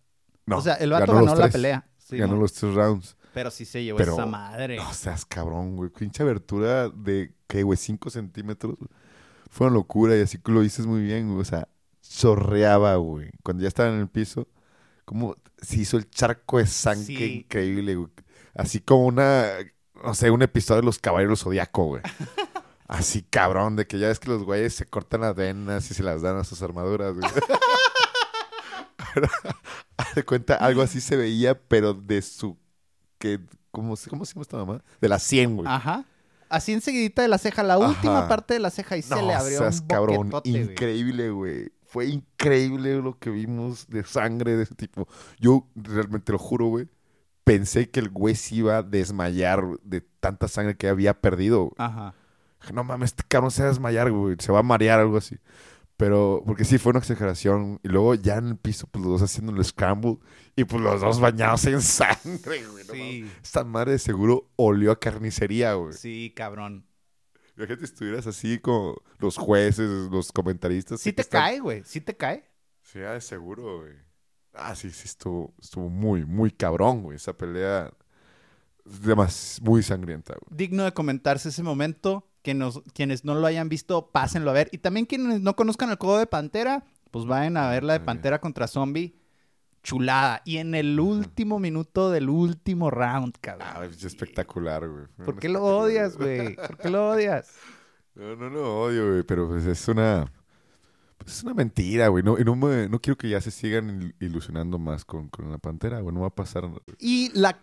No, o sea, el vato ganó, la tres. pelea. Sí, ganó los tres rounds. Pero sí se llevó Pero- esa madre. No seas cabrón, güey. Pinche abertura de, ¿qué, güey? 5 centímetros. fue una locura y así que lo dices muy bien, güey. O sea, chorreaba, güey. Cuando ya estaba en el piso, como se hizo el charco de sangre Sí. increíble, güey. Así como una, no sé, un episodio de los Caballeros Zodíaco, güey. [LAUGHS] Así cabrón, de que ya ves que los güeyes se cortan las venas y se las dan a sus armaduras, güey. Pero, [LAUGHS] haz de cuenta, algo así se veía, pero de su, que, ¿cómo, se- cómo se llama esta mamá? De la 100, güey. Ajá. Así enseguidita de la ceja, la Ajá. última parte de la ceja y se le abrió seas un cabrón, increíble, güey. Fue increíble lo que vimos de sangre de ese tipo. Yo realmente lo juro, güey. Pensé que el güey se iba a desmayar de tanta sangre que había perdido. Ajá. No mames, este cabrón se va a desmayar, güey. Se va a marear, algo así. Pero, porque sí, fue una exageración. Y luego ya en el piso, pues los dos haciendo el scramble. Y pues los dos bañados en [LAUGHS] sangre, güey. no. Sí, Esta madre de seguro olió a carnicería, güey. sí, cabrón. Imagínate estuvieras así como los jueces, los comentaristas. Sí te están- cae, güey. Sí te cae. Sí, de seguro, güey. Ah, sí, sí, estuvo, estuvo muy, muy cabrón, güey. Esa pelea demas, muy sangrienta, güey. Digno de comentarse ese momento. Que nos, quienes no lo hayan visto, pásenlo a ver. Y también quienes no conozcan el juego de Pantera, pues vayan a ver la de. Pantera contra Zombie. Chulada. Y en el último minuto del último round, cabrón. Ah, es espectacular, güey. ¿Por qué lo odias, güey? ¿Por qué lo odias? [LAUGHS] No, no lo odio, güey, pero pues es una... Pues es una mentira, güey. No, no, me- no quiero que ya se sigan il- ilusionando más con, con la Pantera, güey. No va a pasar... Y la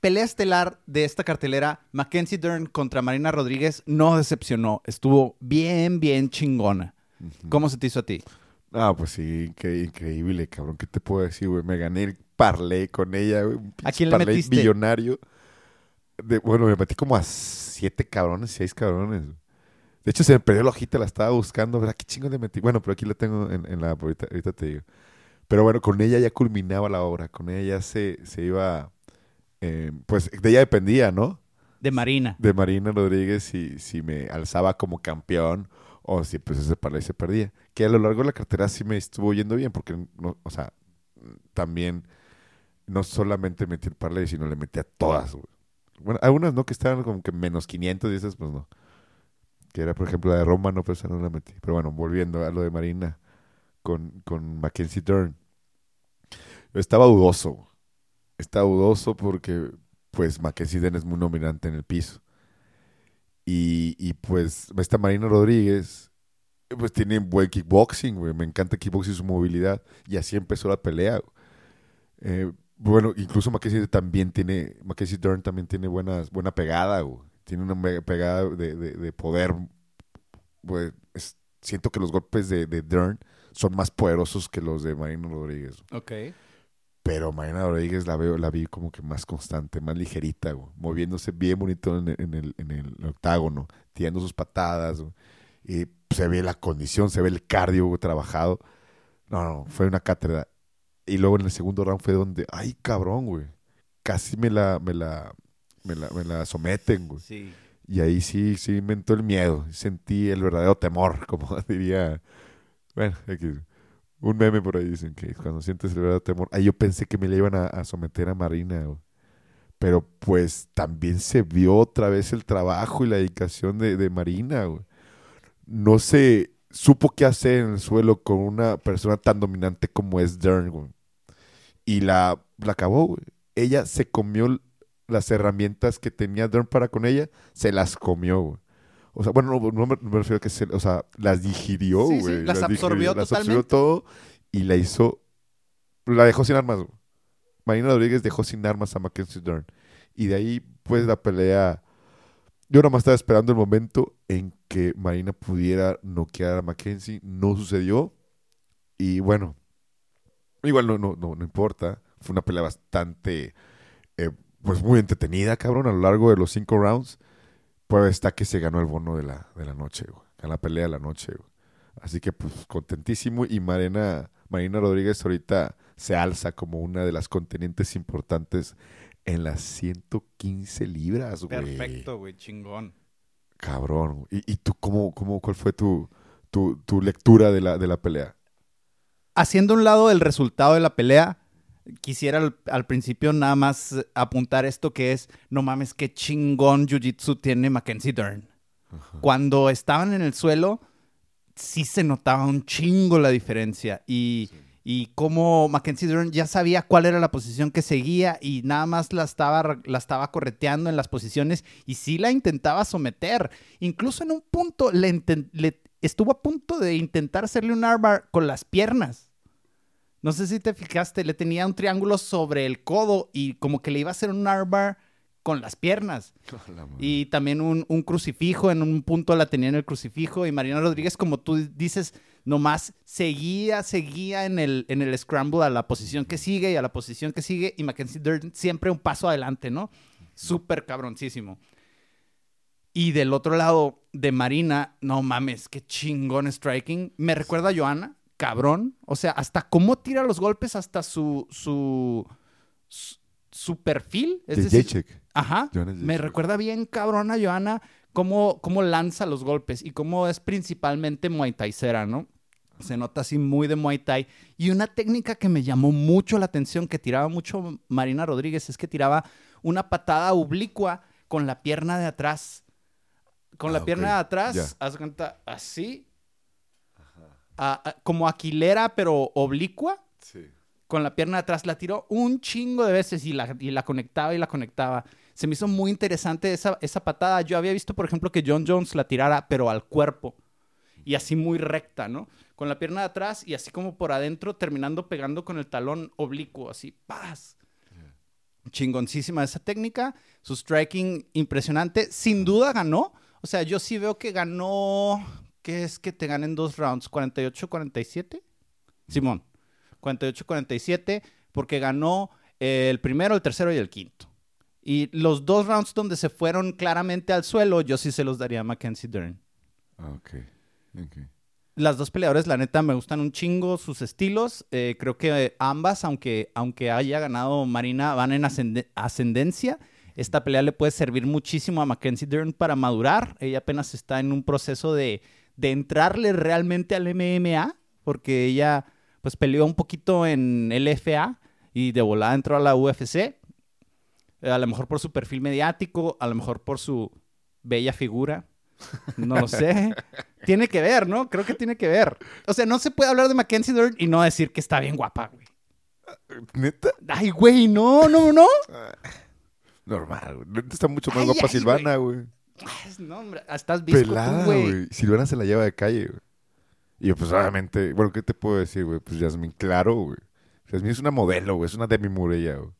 pelea estelar de esta cartelera, Mackenzie Dern contra Marina Rodríguez, no decepcionó. Estuvo bien, bien chingona. ¿Cómo se te hizo a ti? Ah, pues sí, qué increíble, cabrón. ¿Qué te puedo decir, güey? Me gané el parlay con ella, güey. un ¿A quién le parlay metiste? millonario. De, bueno, me metí como a siete cabrones, seis cabrones. De hecho, se me perdió la hojita, la estaba buscando. ¿Verdad? ¿Qué chingo le metí? Bueno, pero aquí la tengo en, en la... Ahorita, ahorita te digo. Pero bueno, con ella ya culminaba la obra. Con ella ya se, se iba... eh, pues de ella dependía, ¿no? De Marina. de Marina Rodríguez si, si me alzaba como campeón o si pues ese parlay se perdía. Que a lo largo de la cartera sí me estuvo yendo bien porque, no, o sea, también no solamente metí el parlay, sino le metí a todas. Bueno, algunas no que estaban como que menos 500 y esas pues no. Que era, por ejemplo, la de Roma, no, pero esa no la metí. Pero bueno, volviendo a lo de Marina con, con Mackenzie Dern. Estaba dudoso. Estaba dudoso porque pues Mackenzie Dern es muy dominante en el piso. Y, y pues esta Marina Rodríguez, pues tiene buen kickboxing, güey. Me encanta el kickboxing y su movilidad. Y así empezó la pelea. güey. Eh, bueno, incluso Mackenzie también tiene, Mackenzie Dern también tiene buenas, buena pegada, güey. Tiene una pegada de, de- de poder. Es- siento que los golpes de, de Dern son más poderosos que los de Marina Rodríguez. Ok. Pero Marina Rodríguez la veo, la vi como que más constante, más ligerita, güey, moviéndose bien bonito en el, en el, en el octágono, tirando sus patadas, güey, y se ve la condición, se ve el cardio trabajado. No, no, fue una cátedra. Y luego en el segundo round fue donde, ay, cabrón, güey, casi me la, me la, me la, me la someten, güey. Sí. Y ahí sí, sí entró el miedo. Sentí el verdadero temor, [LAUGHS] como diría. Bueno, aquí, un meme por ahí dicen que cuando sientes el verdadero temor. Ahí yo pensé que me le iban a, a someter a Marina, güey. Pero pues también se vio otra vez el trabajo y la dedicación de, de Marina, güey. No se supo qué hacer en el suelo con una persona tan dominante como es Dern, güey. Y la, la acabó, güey. Ella se comió las herramientas que tenía Dern para con ella, se las comió, güey. O sea, bueno, no, no me, no me refiero a que se, o sea, las digirió, Sí, sí, güey. las absorbió las absorbió totalmente. todo y la hizo, la dejó sin armas, güey. Marina Rodríguez dejó sin armas a Mackenzie Dern. Y de ahí, pues, la pelea... Yo nada más estaba esperando el momento en que Marina pudiera noquear a Mackenzie. No sucedió. Y bueno, igual no, no, no, no importa. Fue una pelea bastante, eh, pues muy entretenida, cabrón, a lo largo de los cinco rounds. Pues está que se ganó el bono de la, de la noche, güey. La pelea de la noche, güey. Así que, pues, contentísimo. Y Marina, Marina Rodríguez ahorita se alza como una de las contendientes importantes en las 115 libras, güey. Perfecto, güey. Chingón. Cabrón. ¿Y, y tú cómo, cómo, cuál fue tu, tu, tu lectura de la, de la pelea? Haciendo un lado el resultado de la pelea, quisiera al, al principio nada más apuntar esto que es, no mames, qué chingón jiu-jitsu tiene Mackenzie Dern. Cuando estaban en el suelo, sí se notaba un chingo la diferencia. Y, y cómo Mackenzie Dern ya sabía cuál era la posición que seguía y nada más la estaba, la estaba correteando en las posiciones y sí la intentaba someter. Incluso en un punto le, estuvo a punto de intentar hacerle un armbar con las piernas. No sé si te fijaste, le tenía un triángulo sobre el codo y como que le iba a hacer un armbar con las piernas. [LAUGHS] Y también un, un crucifijo, en un punto la tenía en el crucifijo. Y Mariana Rodríguez, como tú dices, nomás seguía, seguía en el, en el scramble a la posición que sigue y a la posición que sigue. Y Mackenzie Dern siempre un paso adelante, ¿no? Súper cabroncísimo. Y del otro lado de Marina, no mames, qué chingón striking. Me recuerda a Joana, cabrón. O sea, hasta cómo tira los golpes, hasta su, su, su, su perfil. Es decir, Jacek. Ajá. Me recuerda bien cabrón a Johanna cómo, cómo lanza los golpes y cómo es principalmente Muay Thaicera, ¿no? Se nota así muy de Muay Thai. Y una técnica que me llamó mucho la atención, que tiraba mucho Marina Rodríguez, es que tiraba una patada oblicua con la pierna de atrás. Con la Ah, pierna de atrás, haz cuenta, así. A- a- como aquilera, pero oblicua Sí. con la pierna de atrás, la tiró un chingo de veces y la, y la conectaba y la conectaba. Se me hizo muy interesante esa, esa patada. Yo había visto, por ejemplo, que John Jones la tirara, pero al cuerpo. Y así muy recta, ¿no? Con la pierna de atrás y así como por adentro, terminando pegando con el talón oblicuo, así, ¡paz! Chingoncísima esa técnica. Su striking impresionante. Sin duda ganó. O sea, yo sí veo que ganó. ¿Qué es que te ganen dos rounds? ¿48-47? Simón. 48-47, porque ganó eh, el primero, el tercero y el quinto. Y los dos rounds donde se fueron claramente al suelo, yo sí se los daría a Mackenzie Dern. Ah, ok. Ok. Las dos peleadores, la neta, me gustan un chingo sus estilos. Eh, creo que ambas, aunque, aunque haya ganado Marina, van en ascende- ascendencia. Esta pelea le puede servir muchísimo a Mackenzie Dern para madurar. Ella apenas está en un proceso de, de entrarle realmente al MMA, porque ella pues peleó un poquito en LFA y de volada entró a la UFC. Eh, A lo mejor por su perfil mediático, a lo mejor por su bella figura. No lo sé. [LAUGHS] tiene que ver, ¿no? Creo que tiene que ver. O sea, no se puede hablar de Mackenzie Dern y no decir que está bien guapa, güey. ¿Neta? Ay, güey, no, no, no. Normal, güey. Neta Está mucho más Ay, guapa ay, Silvana, güey. No, hombre, estás visco tú, Pelada, güey. güey. Silvana se la lleva de calle, güey. Y pues obviamente, bueno, ¿qué te puedo decir, güey? Pues Yasmin, claro, güey. Yasmin es una modelo, güey. Es una Demi Murella, güey.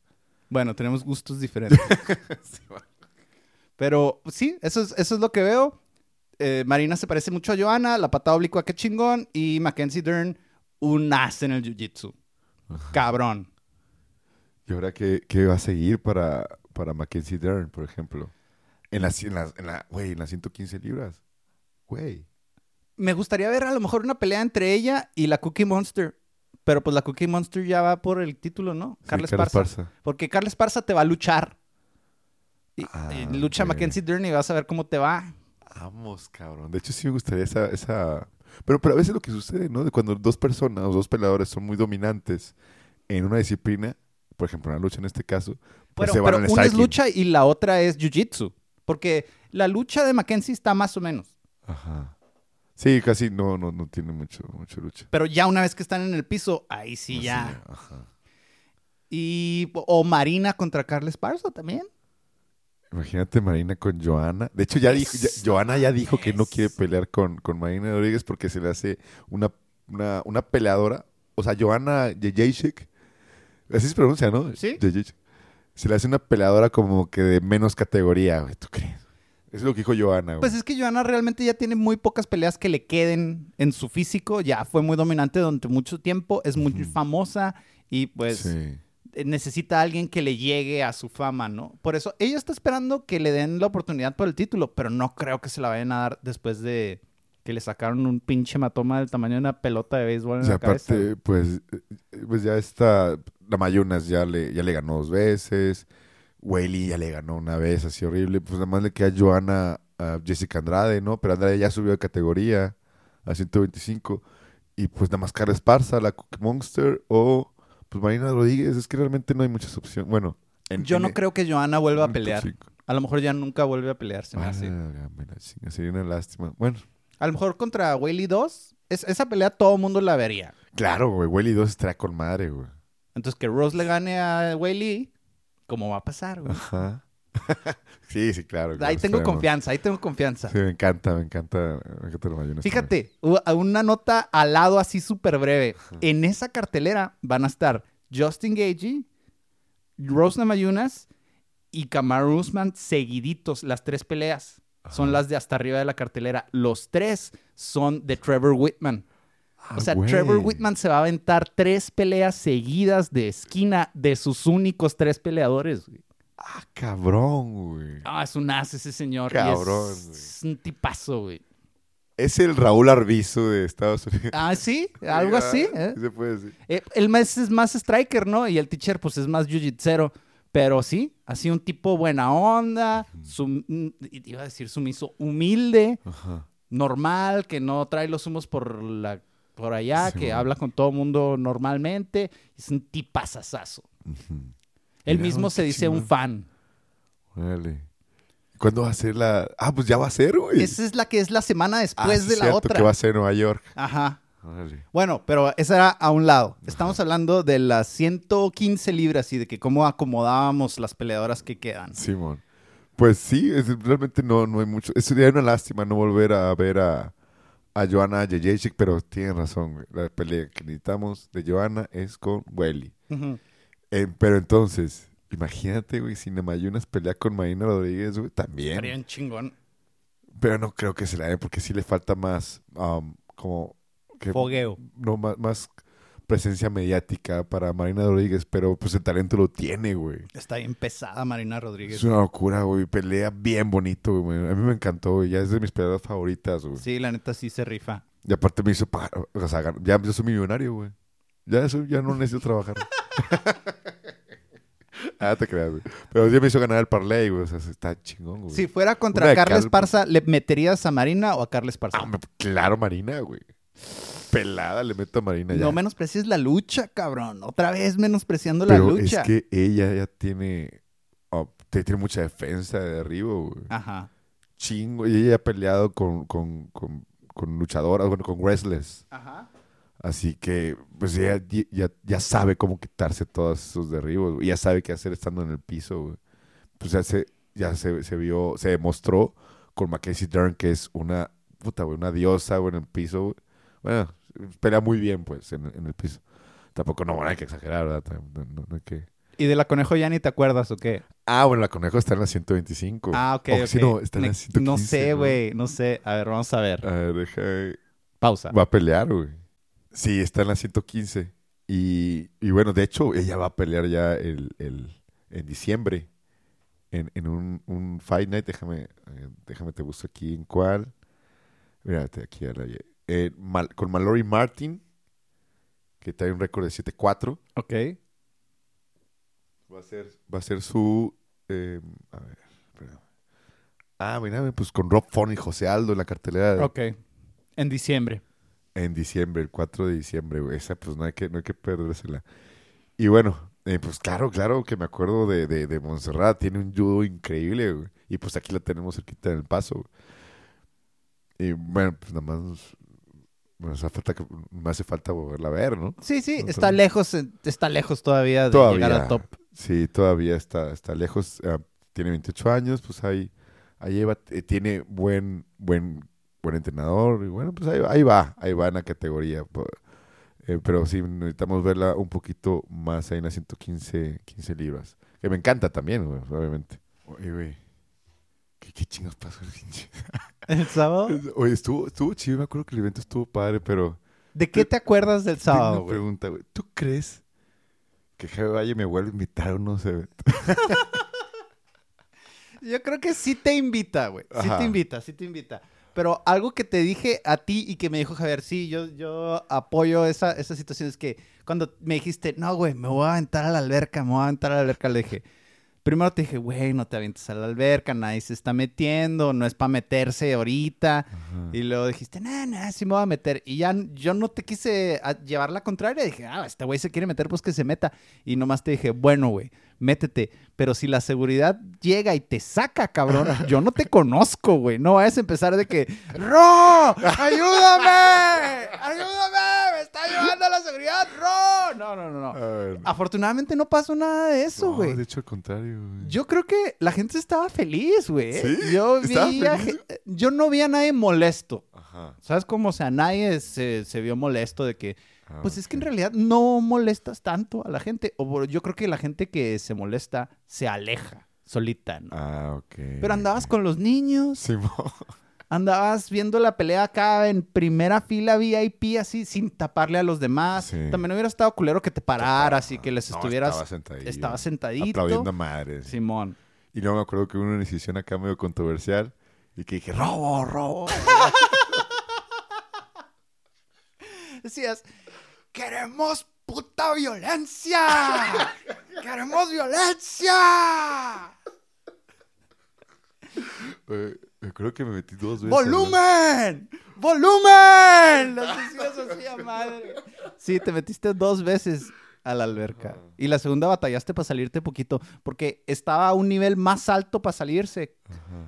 Bueno, tenemos gustos diferentes. [LAUGHS] Pero sí, eso es, eso es lo que veo. Eh, Marina se parece mucho a Johanna, la patada oblicua, qué chingón. Y Mackenzie Dern, un as en el jiu-jitsu. Cabrón. ¿Y ahora qué, qué va a seguir para, para Mackenzie Dern, por ejemplo? En las, en las, en la, en las 115 libras. Güey. Me gustaría ver a lo mejor una pelea entre ella y la Cookie Monster. Pero pues la Cookie Monster ya va por el título, ¿no? Sí, Carles Carlos Parza. Parza. Porque Carles Parza te va a luchar. Y, Ah, y lucha. Mackenzie Dern y vas a ver cómo te va. Vamos, cabrón. De hecho, sí me gustaría esa, esa... Pero, pero a veces lo que sucede, ¿no? De cuando dos personas o dos peleadores son muy dominantes en una disciplina, por ejemplo, en la lucha en este caso, pues Pero, se van pero una es lucha y la otra es jiu-jitsu. Porque la lucha de Mackenzie está más o menos. Ajá. Sí, casi no, no, no tiene mucho, mucho lucha. Pero ya una vez que están en el piso, ahí sí ya. Ajá. Y, o Marina contra Carles Parza también. Imagínate Marina con Joana. De hecho, ya dijo, ya- Joana ya dijo que no quiere pelear con, con Marina Rodríguez porque se le hace una, una, una peleadora. O sea, Joana Jejacek. Así se pronuncia, ¿no? Sí. Se le hace una peleadora como que de menos categoría, güey. ¿Tú crees? Es lo que dijo Joana, güey. Pues es que Johanna realmente ya tiene muy pocas peleas que le queden en su físico. Ya fue muy dominante durante mucho tiempo. Es muy famosa y pues Sí. Eh, necesita a alguien que le llegue a su fama, ¿no? Por eso ella está esperando que le den la oportunidad por el título, pero no creo que se la vayan a dar después de que le sacaron un pinche hematoma del tamaño de una pelota de béisbol en O sea, la cabeza. aparte, pues, eh, pues ya está, la Mayunas ya le, ya le ganó dos veces, Whaley ya le ganó una vez, así horrible, pues nada más le queda Joana a Jessica Andrade, ¿no? Pero Andrade ya subió de categoría a 125, y pues nada más Carla Esparza, la Cookie Monster, o pues Marina Rodríguez, es que realmente no hay muchas opciones, bueno. en- Yo en- no creo que Johanna vuelva a pelear. A lo mejor ya nunca vuelve a pelear, se me hace. Válgame la chinga, sería una lástima. Bueno, A lo mejor contra Whaley 2, es- esa pelea todo el mundo la vería. Claro, güey. Welly 2 estará con madre, güey. Entonces que Rose le gane a Whaley, ¿cómo va a pasar, güey? Ajá. [LAUGHS] sí, sí, claro. claro, Ahí tengo confianza, ahí tengo confianza. Sí, me encanta, me encanta. Me Fíjate, una nota al lado así súper breve. En esa cartelera van a estar Justin Gagey, Rose Namajunas y Kamaru Usman seguiditos, las tres peleas. Son las de hasta arriba de la cartelera. Los tres son de Trevor Whitman. también. O sea, Ah, güey. Trevor Whitman se va a aventar tres peleas seguidas de esquina de sus únicos tres peleadores. güey. Ah, cabrón, güey. Ah, es un as ese señor. Cabrón, es, güey. es un tipazo, güey. Es el Raúl Arbizu de Estados Unidos. Ah, sí, [LAUGHS] algo así. Ah, ¿eh? sí se puede decir. Eh, el más es más striker, ¿no? Y el teacher, pues, es más jiu-jitsu. Pero sí, así un tipo buena onda, sum- iba a decir sumiso, humilde, Ajá. normal, que no trae los humos por la por allá, Sí, que bueno. habla con todo mundo normalmente. Es un tipazazazo. Ujú. Él mismo se dice un fan. Órale. ¿Cuándo va a ser la...? Ah, pues ya va a ser, güey. Esa es la que es la semana Ah, después sí, de la cierto, otra. que va a ser Nueva York. Ajá. Órale. Bueno, pero esa era a un lado. Estamos hablando de las 115 libras y de que cómo acomodábamos las peleadoras que quedan. Simón. Pues sí, es- realmente no, no hay mucho. Es sería una lástima no volver a ver a, a Joanna Jędrzejczyk, pero tienen razón, güey. La pelea que necesitamos de Joanna es con Welly. Ujú. Eh, pero entonces, imagínate, güey, si Namayunas pelea con Marina Rodríguez, güey, también. Estaría un chingón. Pero no creo que se la dé porque sí le falta más, um, como... Que, Fogueo. no, más, más presencia mediática para Marina Rodríguez, pero pues el talento lo tiene, güey. Está bien pesada Marina Rodríguez. Es una locura, güey. Pelea bien bonito, güey. A mí me encantó, güey. Ya es de mis peleadoras favoritas, güey. Sí, la neta sí se rifa. Y aparte me hizo pagar. O sea, ya yo soy millonario, güey. Ya, soy- ya no necesito trabajar. [LAUGHS] ah, te creas, güey. Pero ya me hizo ganar el parlay, güey. O sea, está chingón, güey. Si fuera Una contra de Carles cal- Parza, ¿le meterías a Marina o a Carles Parza? Ah, me- claro, Marina, güey. Pelada le meto a Marina ya. no menosprecies la lucha, cabrón. Otra vez menospreciando la Pero lucha. es que ella ya tiene... oh, te- tiene mucha defensa de derribo, güey. Ajá. Chingo. Y ella ha peleado con, con, con, con luchadoras, bueno, con wrestlers. Ajá. Así que, pues ya, ya, ya sabe cómo quitarse todos esos derribos. güey. Ya sabe qué hacer estando en el piso, güey. Pues ya se, ya se, se vio, se demostró con Mackenzie Dern que es una, puta, güey, una diosa, güey, en el piso, güey. Bueno, pelea muy bien, pues, en, en el piso. Tampoco, no, bueno, hay que exagerar, ¿verdad? No, no- no hay que... ¿Y de la conejo ya ni te acuerdas o qué? Ah, bueno, la conejo está en la 125. Ah, ok. O ok. si no, está en Me- la 115. no sé, ¿no? güey. No sé. A ver, vamos a ver. A ver, deja... Pausa. Va a pelear, güey. Sí, está en la 115. Y, y bueno, de hecho, ella va a pelear ya el, el- en diciembre. En, en un, un Fight Night. Déjame, eh, déjame te busco aquí en cuál. Mírate, aquí a la- eh, Mal- con Mallory Martin, que trae un récord de 7-4. Ok. Va a ser, va a ser su. eh, a ver, espérame. Ah, mira, pues con Rob Font y José Aldo en la cartelera de- Ok. En diciembre. En diciembre, el 4 de diciembre, güey. Esa, pues no hay que, no hay que perdérsela. Y bueno, eh, pues claro, claro que me acuerdo de, de, de Montserrat. Tiene un judo increíble, güey. Y pues aquí la tenemos cerquita en el paso, güey. Y bueno, pues nada más. Me hace falta, que- me hace falta volverla a ver, ¿no? Sí, sí. No, Está lejos, eh, está lejos todavía de Todavía. llegar al top. Sí, todavía está, está lejos. ah, tiene 28 años, pues ahí, ahí lleva- eh, tiene buen, buen, buen entrenador. Y bueno, pues ahí, ahí va, ahí va en la categoría. eh, pero sí, necesitamos verla un poquito más ahí en las 115 15 libras. Que me encanta también, güey, obviamente. Oye, güey. ¿Qué, qué chingos pasó el pinche? [LAUGHS] ¿El sábado? Oye, estuvo, estuvo chido, me acuerdo que el evento estuvo padre, pero... ¿De qué te acuerdas del Tengo sábado, una güey? pregunta, güey. ¿Tú crees que Jaime Valle me vuelve a invitar a unos eventos? [LAUGHS] Yo creo que sí te invita, güey. Sí Ajá. te invita, sí te invita. Pero algo que te dije a ti y que me dijo Javier, sí, yo, yo apoyo esa, esa situación, es que cuando me dijiste, no, güey, me voy a aventar a la alberca, me voy a aventar a la alberca, le dije, Primero te dije, güey, no te avientes a la alberca, nadie se está metiendo, no es para meterse ahorita. Ajá. Y luego dijiste, nah, nah, sí me voy a meter. Y ya yo no te quise a- llevar la contraria. Dije, ah, este güey se quiere meter, pues que se meta. Y nomás te dije, bueno, güey, métete. Pero si la seguridad llega y te saca, cabrón, [LAUGHS] yo no te conozco, güey. No vayas a empezar de que, ¡Ro! ¡Ayúdame! ¡Ayúdame! ¡Me está llevando la seguridad, Ro! No, no, no, no. Afortunadamente no pasó nada de eso, No, güey. de hecho, al contrario, güey. Yo creo que la gente estaba feliz, güey. ¿Sí? Yo ¿Estaba vi a yo no vi a nadie molesto. Ajá. ¿Sabes cómo? O sea, nadie se, se vio molesto de que, Ah, pues es que en realidad no molestas tanto a la gente. O yo creo que la gente que se molesta se aleja solita, ¿no? Ah, ok. Pero andabas con los niños, Simón. Andabas viendo la pelea acá en primera fila VIP así, sin taparle a los demás. Sí. También hubiera estado culero que te pararas y que les No, estuvieras... Estaba sentadito. Estaba sentadito. Aplaudiendo a madres. Simón. Y luego me acuerdo que hubo una decisión acá medio controversial. Y que dije, robo, robo. [LAUGHS] Decías, queremos puta violencia. queremos violencia. [LAUGHS] Eh, acuerdo que me metí dos veces. ¡Volumen! ¡Volumen! Las así a madre. Sí, te metiste dos veces a la alberca. Y la segunda batallaste para salirte poquito. Porque estaba a un nivel más alto para salirse.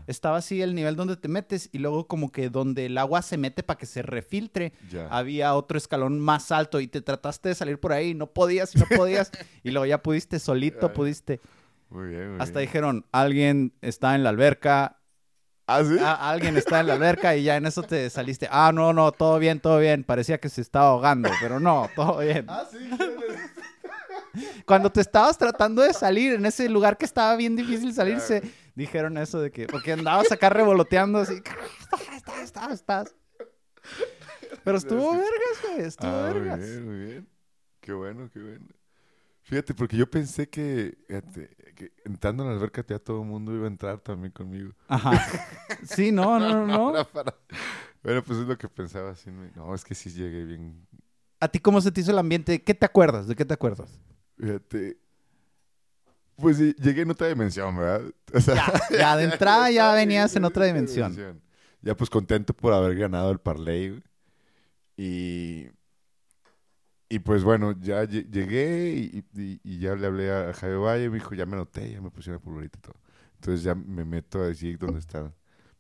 Estaba así el nivel donde te metes y luego como que donde el agua se mete para que se refiltre. Había otro escalón más alto y te trataste de salir por ahí y no podías y no podías. [LAUGHS] y luego ya pudiste solito, pudiste. Muy bien, muy Hasta bien. dijeron, alguien está en la alberca, ¿Ah, sí? Ah, alguien está en la alberca y ya en eso te saliste. Ah, no, no, todo bien, todo bien. Parecía que se estaba ahogando, pero no, todo bien. Ah, sí. Cuando te estabas tratando de salir en ese lugar que estaba bien difícil salirse, dijeron eso de que, porque andabas acá revoloteando así. Estás, estás, estás. Pero estuvo vergas, güey, estuvo Ah, muy vergas. bien, muy bien. Qué bueno, qué bueno. Fíjate, porque yo pensé que, fíjate, que entrando en la alberca ya todo el mundo iba a entrar también conmigo. Ajá. [LAUGHS] Sí, no, no, no, no. Para- Bueno, pues es lo que pensaba. Así, no, es que sí llegué bien. ¿A ti cómo se te hizo el ambiente? ¿Qué te acuerdas? ¿De qué te acuerdas? Fíjate. Pues sí, llegué en otra dimensión, ¿verdad? [LAUGHS] O sea, Ya, ya de entrada ya [LAUGHS] venías en otra dimensión. Ya pues contento por haber ganado el parlay. Y, y pues bueno, ya lle- llegué y, y- y ya le hablé a Javier Valle, me dijo, ya me anoté, ya me pusieron el pulverito y todo. Entonces ya me meto a decir dónde está.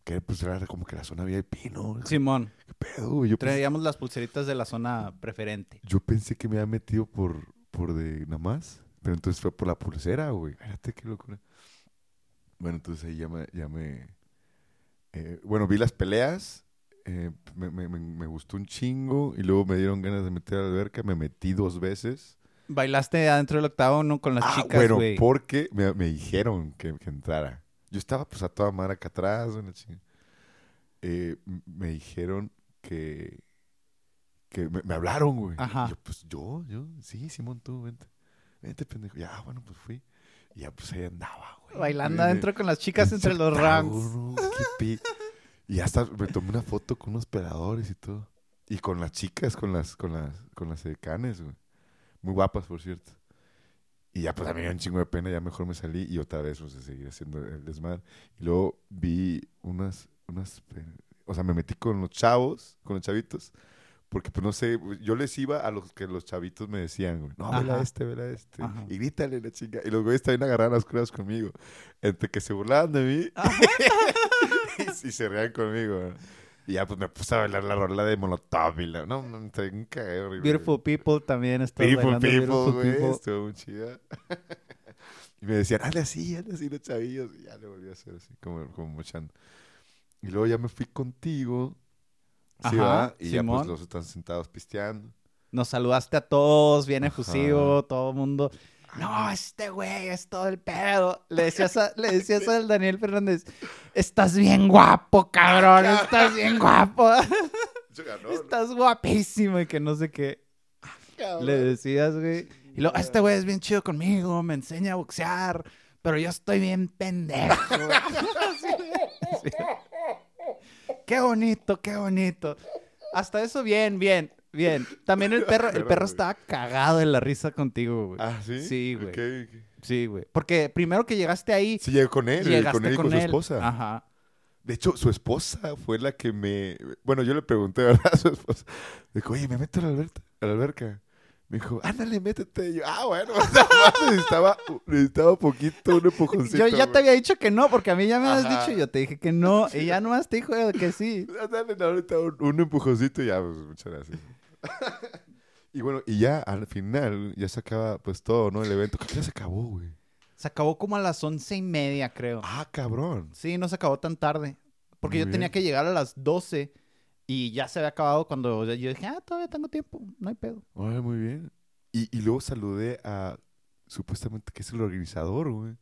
Que pues era como que la zona VIP, ¿no? Simón, ¿Qué pedo? Yo, pensé, traíamos las pulseritas de la zona preferente. yo pensé que me había metido por, por de nada más. Pero entonces fue por la pulsera, güey. Fíjate qué locura. Bueno, entonces ahí ya me... Ya me eh, bueno, vi las peleas. Eh, me, me- me- gustó un chingo. Y luego me dieron ganas de meter a la alberca. Me metí dos veces. Bailaste adentro del octavo ¿no? con las Ah, chicas, bueno, güey. porque me, me dijeron que, que entrara. Yo estaba pues a toda madre acá atrás. una. Eh, me dijeron que... Que me, me hablaron, güey. Ajá. Y yo, pues yo, yo, sí, Simón, tú, vente. Vente, pendejo. Ya, bueno, pues fui. Y ya, pues ahí andaba, güey. Bailando adentro con las chicas entre los ranks. Qué Y hasta me tomé una foto con unos peladores y todo. Y con las chicas, con las, con las, con las decanes, güey. Muy guapas, por cierto. Y ya, pues a mí me dio un chingo de pena, ya mejor me salí y otra vez, pues, a seguir haciendo el desmadre. Y luego vi unas, unas, o sea, me metí con los chavos, con los chavitos, porque pues no sé, yo les iba a los que los chavitos me decían, güey, no, vela Ajá. este, vela este, Ajá. y grítale la chinga. Y los güeyes también agarraban las cuerdas conmigo, entre que se burlaban de mí [LAUGHS] y, [LAUGHS] y se reían conmigo. Y ya pues me puse a bailar la rola de Molotov y la, no, no, un cagadero horrible. Beautiful People también está Beautiful bailando people, Beautiful güey. People. Estuvo muy chida. [LAUGHS] y me decían, hazle así, hazle así los chavillos. Y ya le volví a hacer así, como, como mochando. Y luego ya me fui contigo. Sí, Ajá, ¿verdad? Y ya Simón. pues los están sentados pisteando. Nos saludaste a todos, bien efusivo, todo el mundo. No, este güey es todo el pedo. Le decías, a- le decías al Daniel Fernández, estás bien guapo, cabrón, estás bien guapo. [LAUGHS] estás guapísimo y que no sé qué. Le decías, güey. Y luego, este güey es bien chido conmigo, me enseña a boxear, pero yo estoy bien pendejo. [LAUGHS] Sí. Qué bonito, qué bonito. Hasta eso bien, bien, bien. También el perro, [LAUGHS] el perro estaba cagado en la risa contigo, güey. Ah, ¿sí? Sí, güey. Sí, güey. Porque primero que llegaste ahí, Sí, llegué con él, llegaste con él y con, su él. esposa. Ajá. De hecho, su esposa fue la que me... Bueno, yo le pregunté, [LAUGHS] ¿verdad? A su esposa. Dijo, oye, ¿me meto a la, alberta- a la alberca? Me dijo, ándale, métete. Y yo, ah, bueno. [LAUGHS] necesitaba, necesitaba poquito, un empujoncito. Yo ya te había dicho que no, porque a mí ya me has dicho yo te dije que no. Y ya nomás te dijo que sí. Dale ahorita un, un empujoncito y ya, pues, muchas gracias. [LAUGHS] y bueno, y ya al final, ya se acaba pues todo, ¿no? El evento. ¿Qué ya se acabó, güey? Se acabó como a las once y media, creo. Ah, cabrón. Sí, no se acabó tan tarde. Porque Muy yo tenía que llegar a las 12 y ya se había acabado cuando yo dije, ah, todavía tengo tiempo, no hay pedo. Ay, muy bien. Y, y luego saludé a, supuestamente, que es el organizador, güey.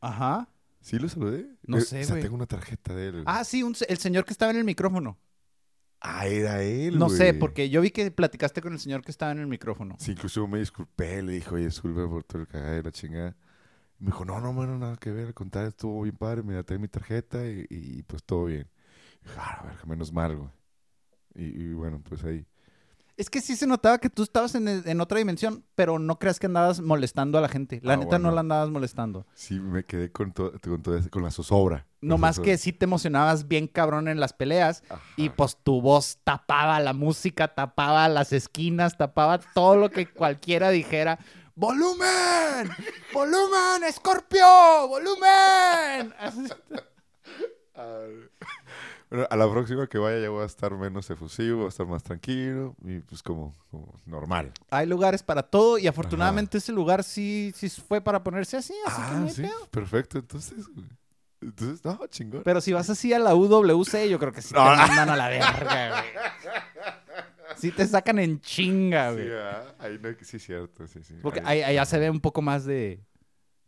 Ajá. ¿Sí lo saludé? No Eh, sé, O sea, güey. tengo una tarjeta de él. Ah, sí, un el señor que estaba en el micrófono. Ah, era él, No sé, porque yo vi que platicaste con el señor que estaba en el micrófono. Sí, incluso me disculpé, le dije, oye, disculpe por todo el cagada de la chingada. Me dijo, no, no, bueno, nada que ver, al contrario, estuvo bien padre, me trae mi tarjeta y, y, pues todo bien. Y dije, ah, a ver, menos mal, güey. Y, y bueno, pues ahí. Es que sí se notaba que tú estabas en, en otra dimensión, pero no creas que andabas molestando a la gente. La Ah, neta no la andabas molestando. Sí, me quedé con, con, con la zozobra. No más que sí te emocionabas bien cabrón en las peleas y pues tu voz tapaba la música, tapaba las esquinas, tapaba todo lo que cualquiera dijera. ¡Volumen! ¡Volumen! ¡Escorpio! ¡Volumen! Ah, [LAUGHS] Bueno, a la próxima que vaya ya voy a estar menos efusivo, voy a estar más tranquilo y pues como, como normal. Hay lugares para todo y afortunadamente ese lugar sí, sí fue para ponerse así, así que Ah, no hay sí, perfecto, entonces. Entonces, no, chingón. Pero si vas así a la UWC, yo creo que sí te No. mandan a la verga, güey. Sí te sacan en chinga, Sí, güey. ah, ahí no, sí es cierto, sí, sí. Porque Ahí- ahí, allá se ve un poco más de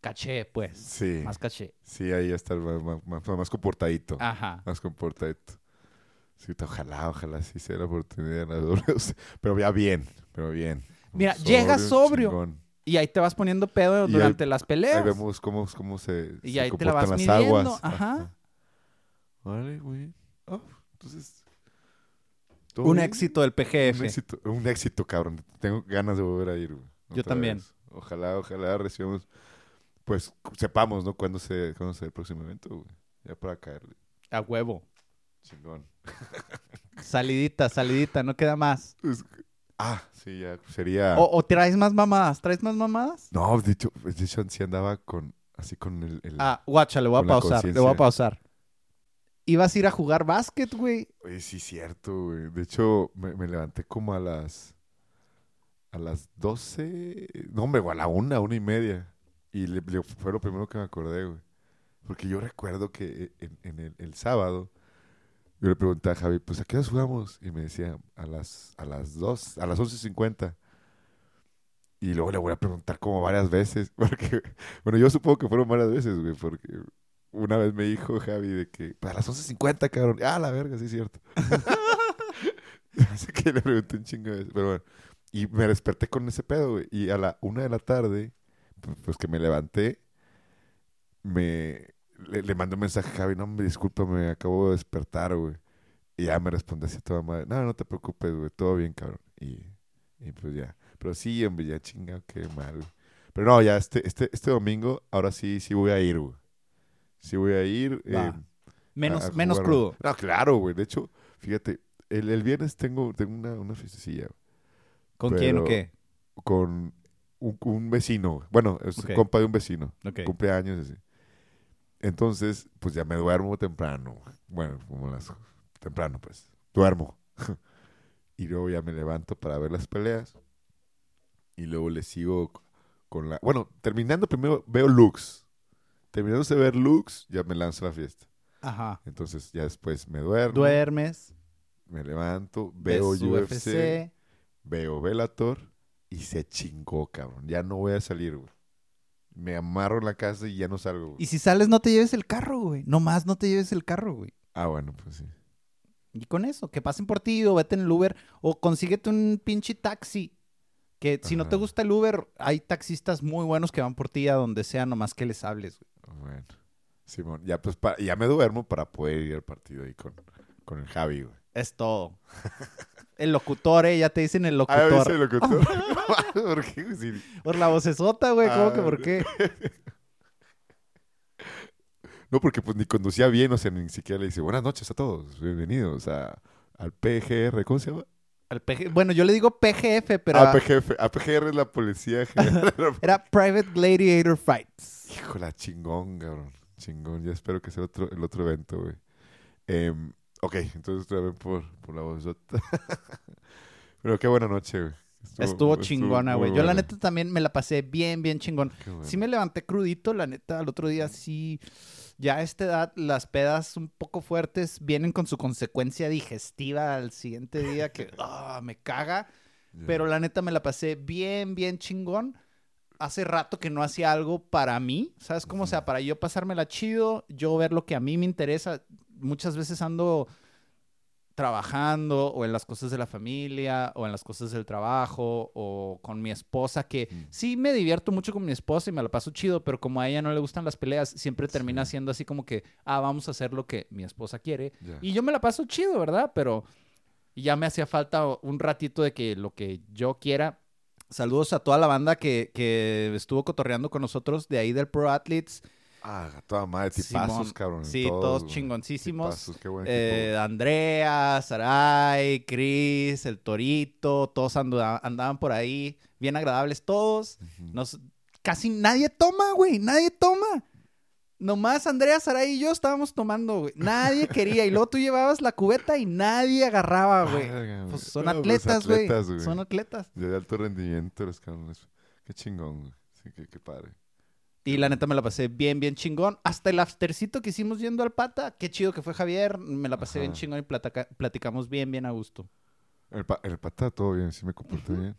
caché, pues. Sí, Más caché. sí, ahí está más, más, más, más comportadito. Ajá. Más comportadito. Sí, ojalá, ojalá sí sea la oportunidad de la. [LAUGHS] Pero ya bien, pero bien. Mira, llega sobrio. chingón. Y ahí te vas poniendo pedo Y ahí- durante las peleas. Ahí vemos cómo, cómo se, Y se ahí te la vas las midiendo, aguas. ajá. Vale, muy bien. Ah, entonces. ¿todo Un bien? éxito del PGF. Un éxito, un éxito, cabrón. Tengo ganas de volver a ir. güey, Yo también. vez. Ojalá, ojalá recibamos. Pues sepamos, ¿no? Cuándo se, cuándo se el próximo evento, güey. Ya para caerle. A huevo. Chingón. [LAUGHS] Salidita, salidita, no queda más. Ah, sí, ya sería. O, o traes más mamadas, ¿traes más mamadas? No, de hecho, de hecho, sí andaba con. Así con el. el- Ah, guacha, le voy a pausar, le voy a pausar. Ibas a ir a jugar básquet, güey. Oye, sí, cierto, güey. De hecho, me, me levanté como a las. A las 12. No, hombre, a la una, una y media. Y le- le- fue lo primero que me acordé, güey. Porque yo recuerdo que en, en el, el sábado. Yo le pregunté a Javi, pues, ¿a qué hora jugamos? Y me decía, a las, a las 2, a las 11.50. Y luego le voy a preguntar como varias veces. [LAUGHS] Porque, bueno, yo supongo que fueron varias veces, güey. Porque una vez me dijo Javi de que, pues, a las 11.50, cabrón. Ah, la verga, sí es cierto. [LAUGHS] Así que le pregunté un chingo de veces. Pero bueno. Y me desperté con ese pedo, güey. Y a la una de la tarde, pues que me levanté, me le, le mandé un mensaje a Javi, no, me discúlpame, acabo de despertar, güey. Y ya me responde así toda madre, no, no te preocupes, güey, todo bien, cabrón. Y, y pues ya. Pero sí, hombre, ya chinga, qué mal, güey. Pero no, ya este, este, este domingo, ahora sí, sí voy a ir, güey. Sí voy a ir. Eh, Menos, a- a menos crudo. No, claro, güey. De hecho, fíjate, el, el viernes tengo, tengo una, una fiestecilla ¿Con quién o qué? con un, un vecino. Bueno, es Ok. compa de un vecino. Ok. Cumpleaños así. Entonces, pues ya me duermo temprano. Bueno, como las... Temprano, pues. Duermo. [LAUGHS] y luego ya me levanto para ver las peleas. Y luego le sigo con la... Bueno, terminando primero veo Lux. Terminándose de ver Lux, ya me lanzo a la fiesta. Ajá. Entonces ya después me duermo. Duermes, me levanto, veo UFC, UFC. veo Velator y se chingó, cabrón. Ya no voy a salir, güey. Me amarro en la casa y ya no salgo, güey. Y si sales, no te lleves el carro, güey. Nomás no te lleves el carro, güey. Ah, bueno, pues sí. Y con eso, que pasen por ti o vete en el Uber o consíguete un pinche taxi. Que si no te gusta el Uber, hay taxistas muy buenos que van por ti a donde sea, nomás que les hables, güey. Bueno. Simón, ya pues ya me duermo para poder ir al partido ahí con, con el Javi, güey. Es todo. [LAUGHS] El locutor, eh, ya te dicen el Ah, locutor. ese locutor. [LAUGHS] [LAUGHS] ¿Por qué? Sí. Por la vocesota, güey, ¿cómo Ah, que por qué? [LAUGHS] No, porque pues ni conducía bien, o sea, ni siquiera le dice buenas noches a todos, bienvenidos a, al PGR, ¿cómo se llama? Al PG Bueno, yo le digo PGF, pero Ah, PGF, ah, PGR es la Policía General. era Private Gladiator Fights. Híjole, chingón, cabrón, chingón, ya espero que sea otro, el otro evento, güey. Em, ok, entonces otra vez por, por la voz. [LAUGHS] Pero qué buena noche, güey. Estuvo chingona, muy güey. Yo la neta también me la pasé bien, bien chingón. Bueno. Sí me levanté crudito, la neta, al otro día sí. Ya a esta edad, las pedas un poco fuertes vienen con su consecuencia digestiva al siguiente día que [LAUGHS] ah, me caga. Pero la neta me la pasé bien, bien chingón. Hace rato que no hacía algo para mí, ¿sabes cómo? O sea, para yo pasármela chido, yo ver lo que a mí me interesa. Muchas veces ando trabajando o en las cosas de la familia o en las cosas del trabajo o con mi esposa que Mm. sí me divierto mucho con mi esposa y me la paso chido, pero como a ella no le gustan las peleas, siempre termina Sí. siendo así como que, ah, vamos a hacer lo que mi esposa quiere. Y yo me la paso chido, ¿verdad? Pero ya me hacía falta un ratito de que lo que yo quiera. Saludos a toda la banda que, que estuvo cotorreando con nosotros de ahí del Pro Athletes. Ah, toda madre, tipazos, Simón. cabrón. Sí, todos, güey. chingoncísimos. Tipazos, qué buen Eh. Andrea, Saray, Chris, el Torito, todos anda- andaban por ahí, bien agradables todos. Nos, casi nadie toma, güey, nadie toma. Nomás Andrea, Saray y yo estábamos tomando, güey. Nadie quería. Y luego tú llevabas la cubeta y nadie agarraba, güey. Verga, Pues güey. son No, pues, atletas, güey. atletas, güey. Son atletas. De alto rendimiento los cabrones. Qué chingón, güey. Sí, qué, qué padre. Y la neta me la pasé bien, bien chingón. Hasta el aftercito que hicimos yendo al pata. Qué chido que fue Javier. Me la pasé bien chingón y plataca- platicamos bien, bien a gusto. El, pa el pata todo bien, sí me comporté bien.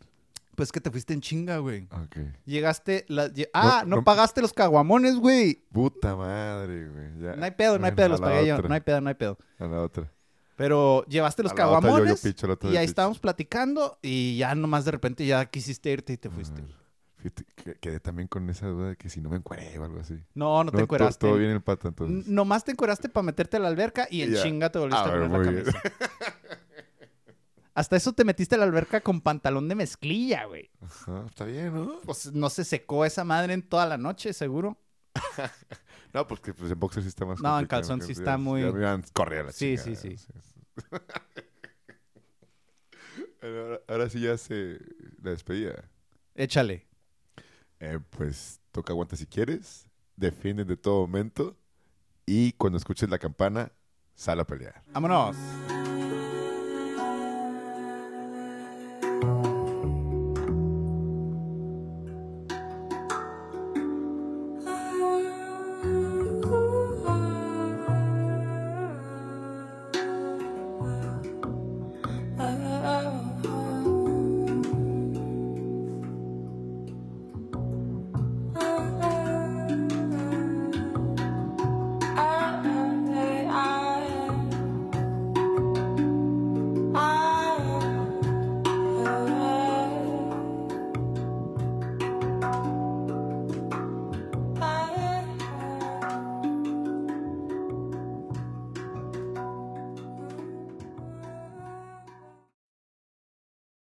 Pues que te fuiste en chinga, güey. Ok. Llegaste. la- ah, no, no- pagaste los caguamones, güey. Puta madre, güey. Ya. No hay pedo, no hay pedo, los pagué yo. No hay pedo, no hay pedo. A la otra. Pero llevaste los yo- yo caguamones. picho, y ahí picho. estábamos platicando. Y ya nomás de repente ya quisiste irte y te fuiste. Quedé también con esa duda de que si no me encueré o algo así. No, no te encueraste. Todo, bien el pata, N- entonces. Nomás te encueraste para meterte a la alberca y Ya. chinga te volviste Ah, a poner la camisa. [LAUGHS] Hasta eso te metiste a la alberca con pantalón de mezclilla, güey. Ajá, está bien, ¿no? Pues no se secó esa madre en toda la noche, seguro. [LAUGHS] No, porque pues en boxer sí está más No, en calzón sí ya- está muy- Ya me iban a correr a la Sí, chingada, sí, sí. Bueno, [LAUGHS] ahora, ahora sí ya se la despedida. Échale. Eh, pues toca aguanta si quieres, defiende de todo momento y cuando escuches la campana, sal a pelear. Vámonos.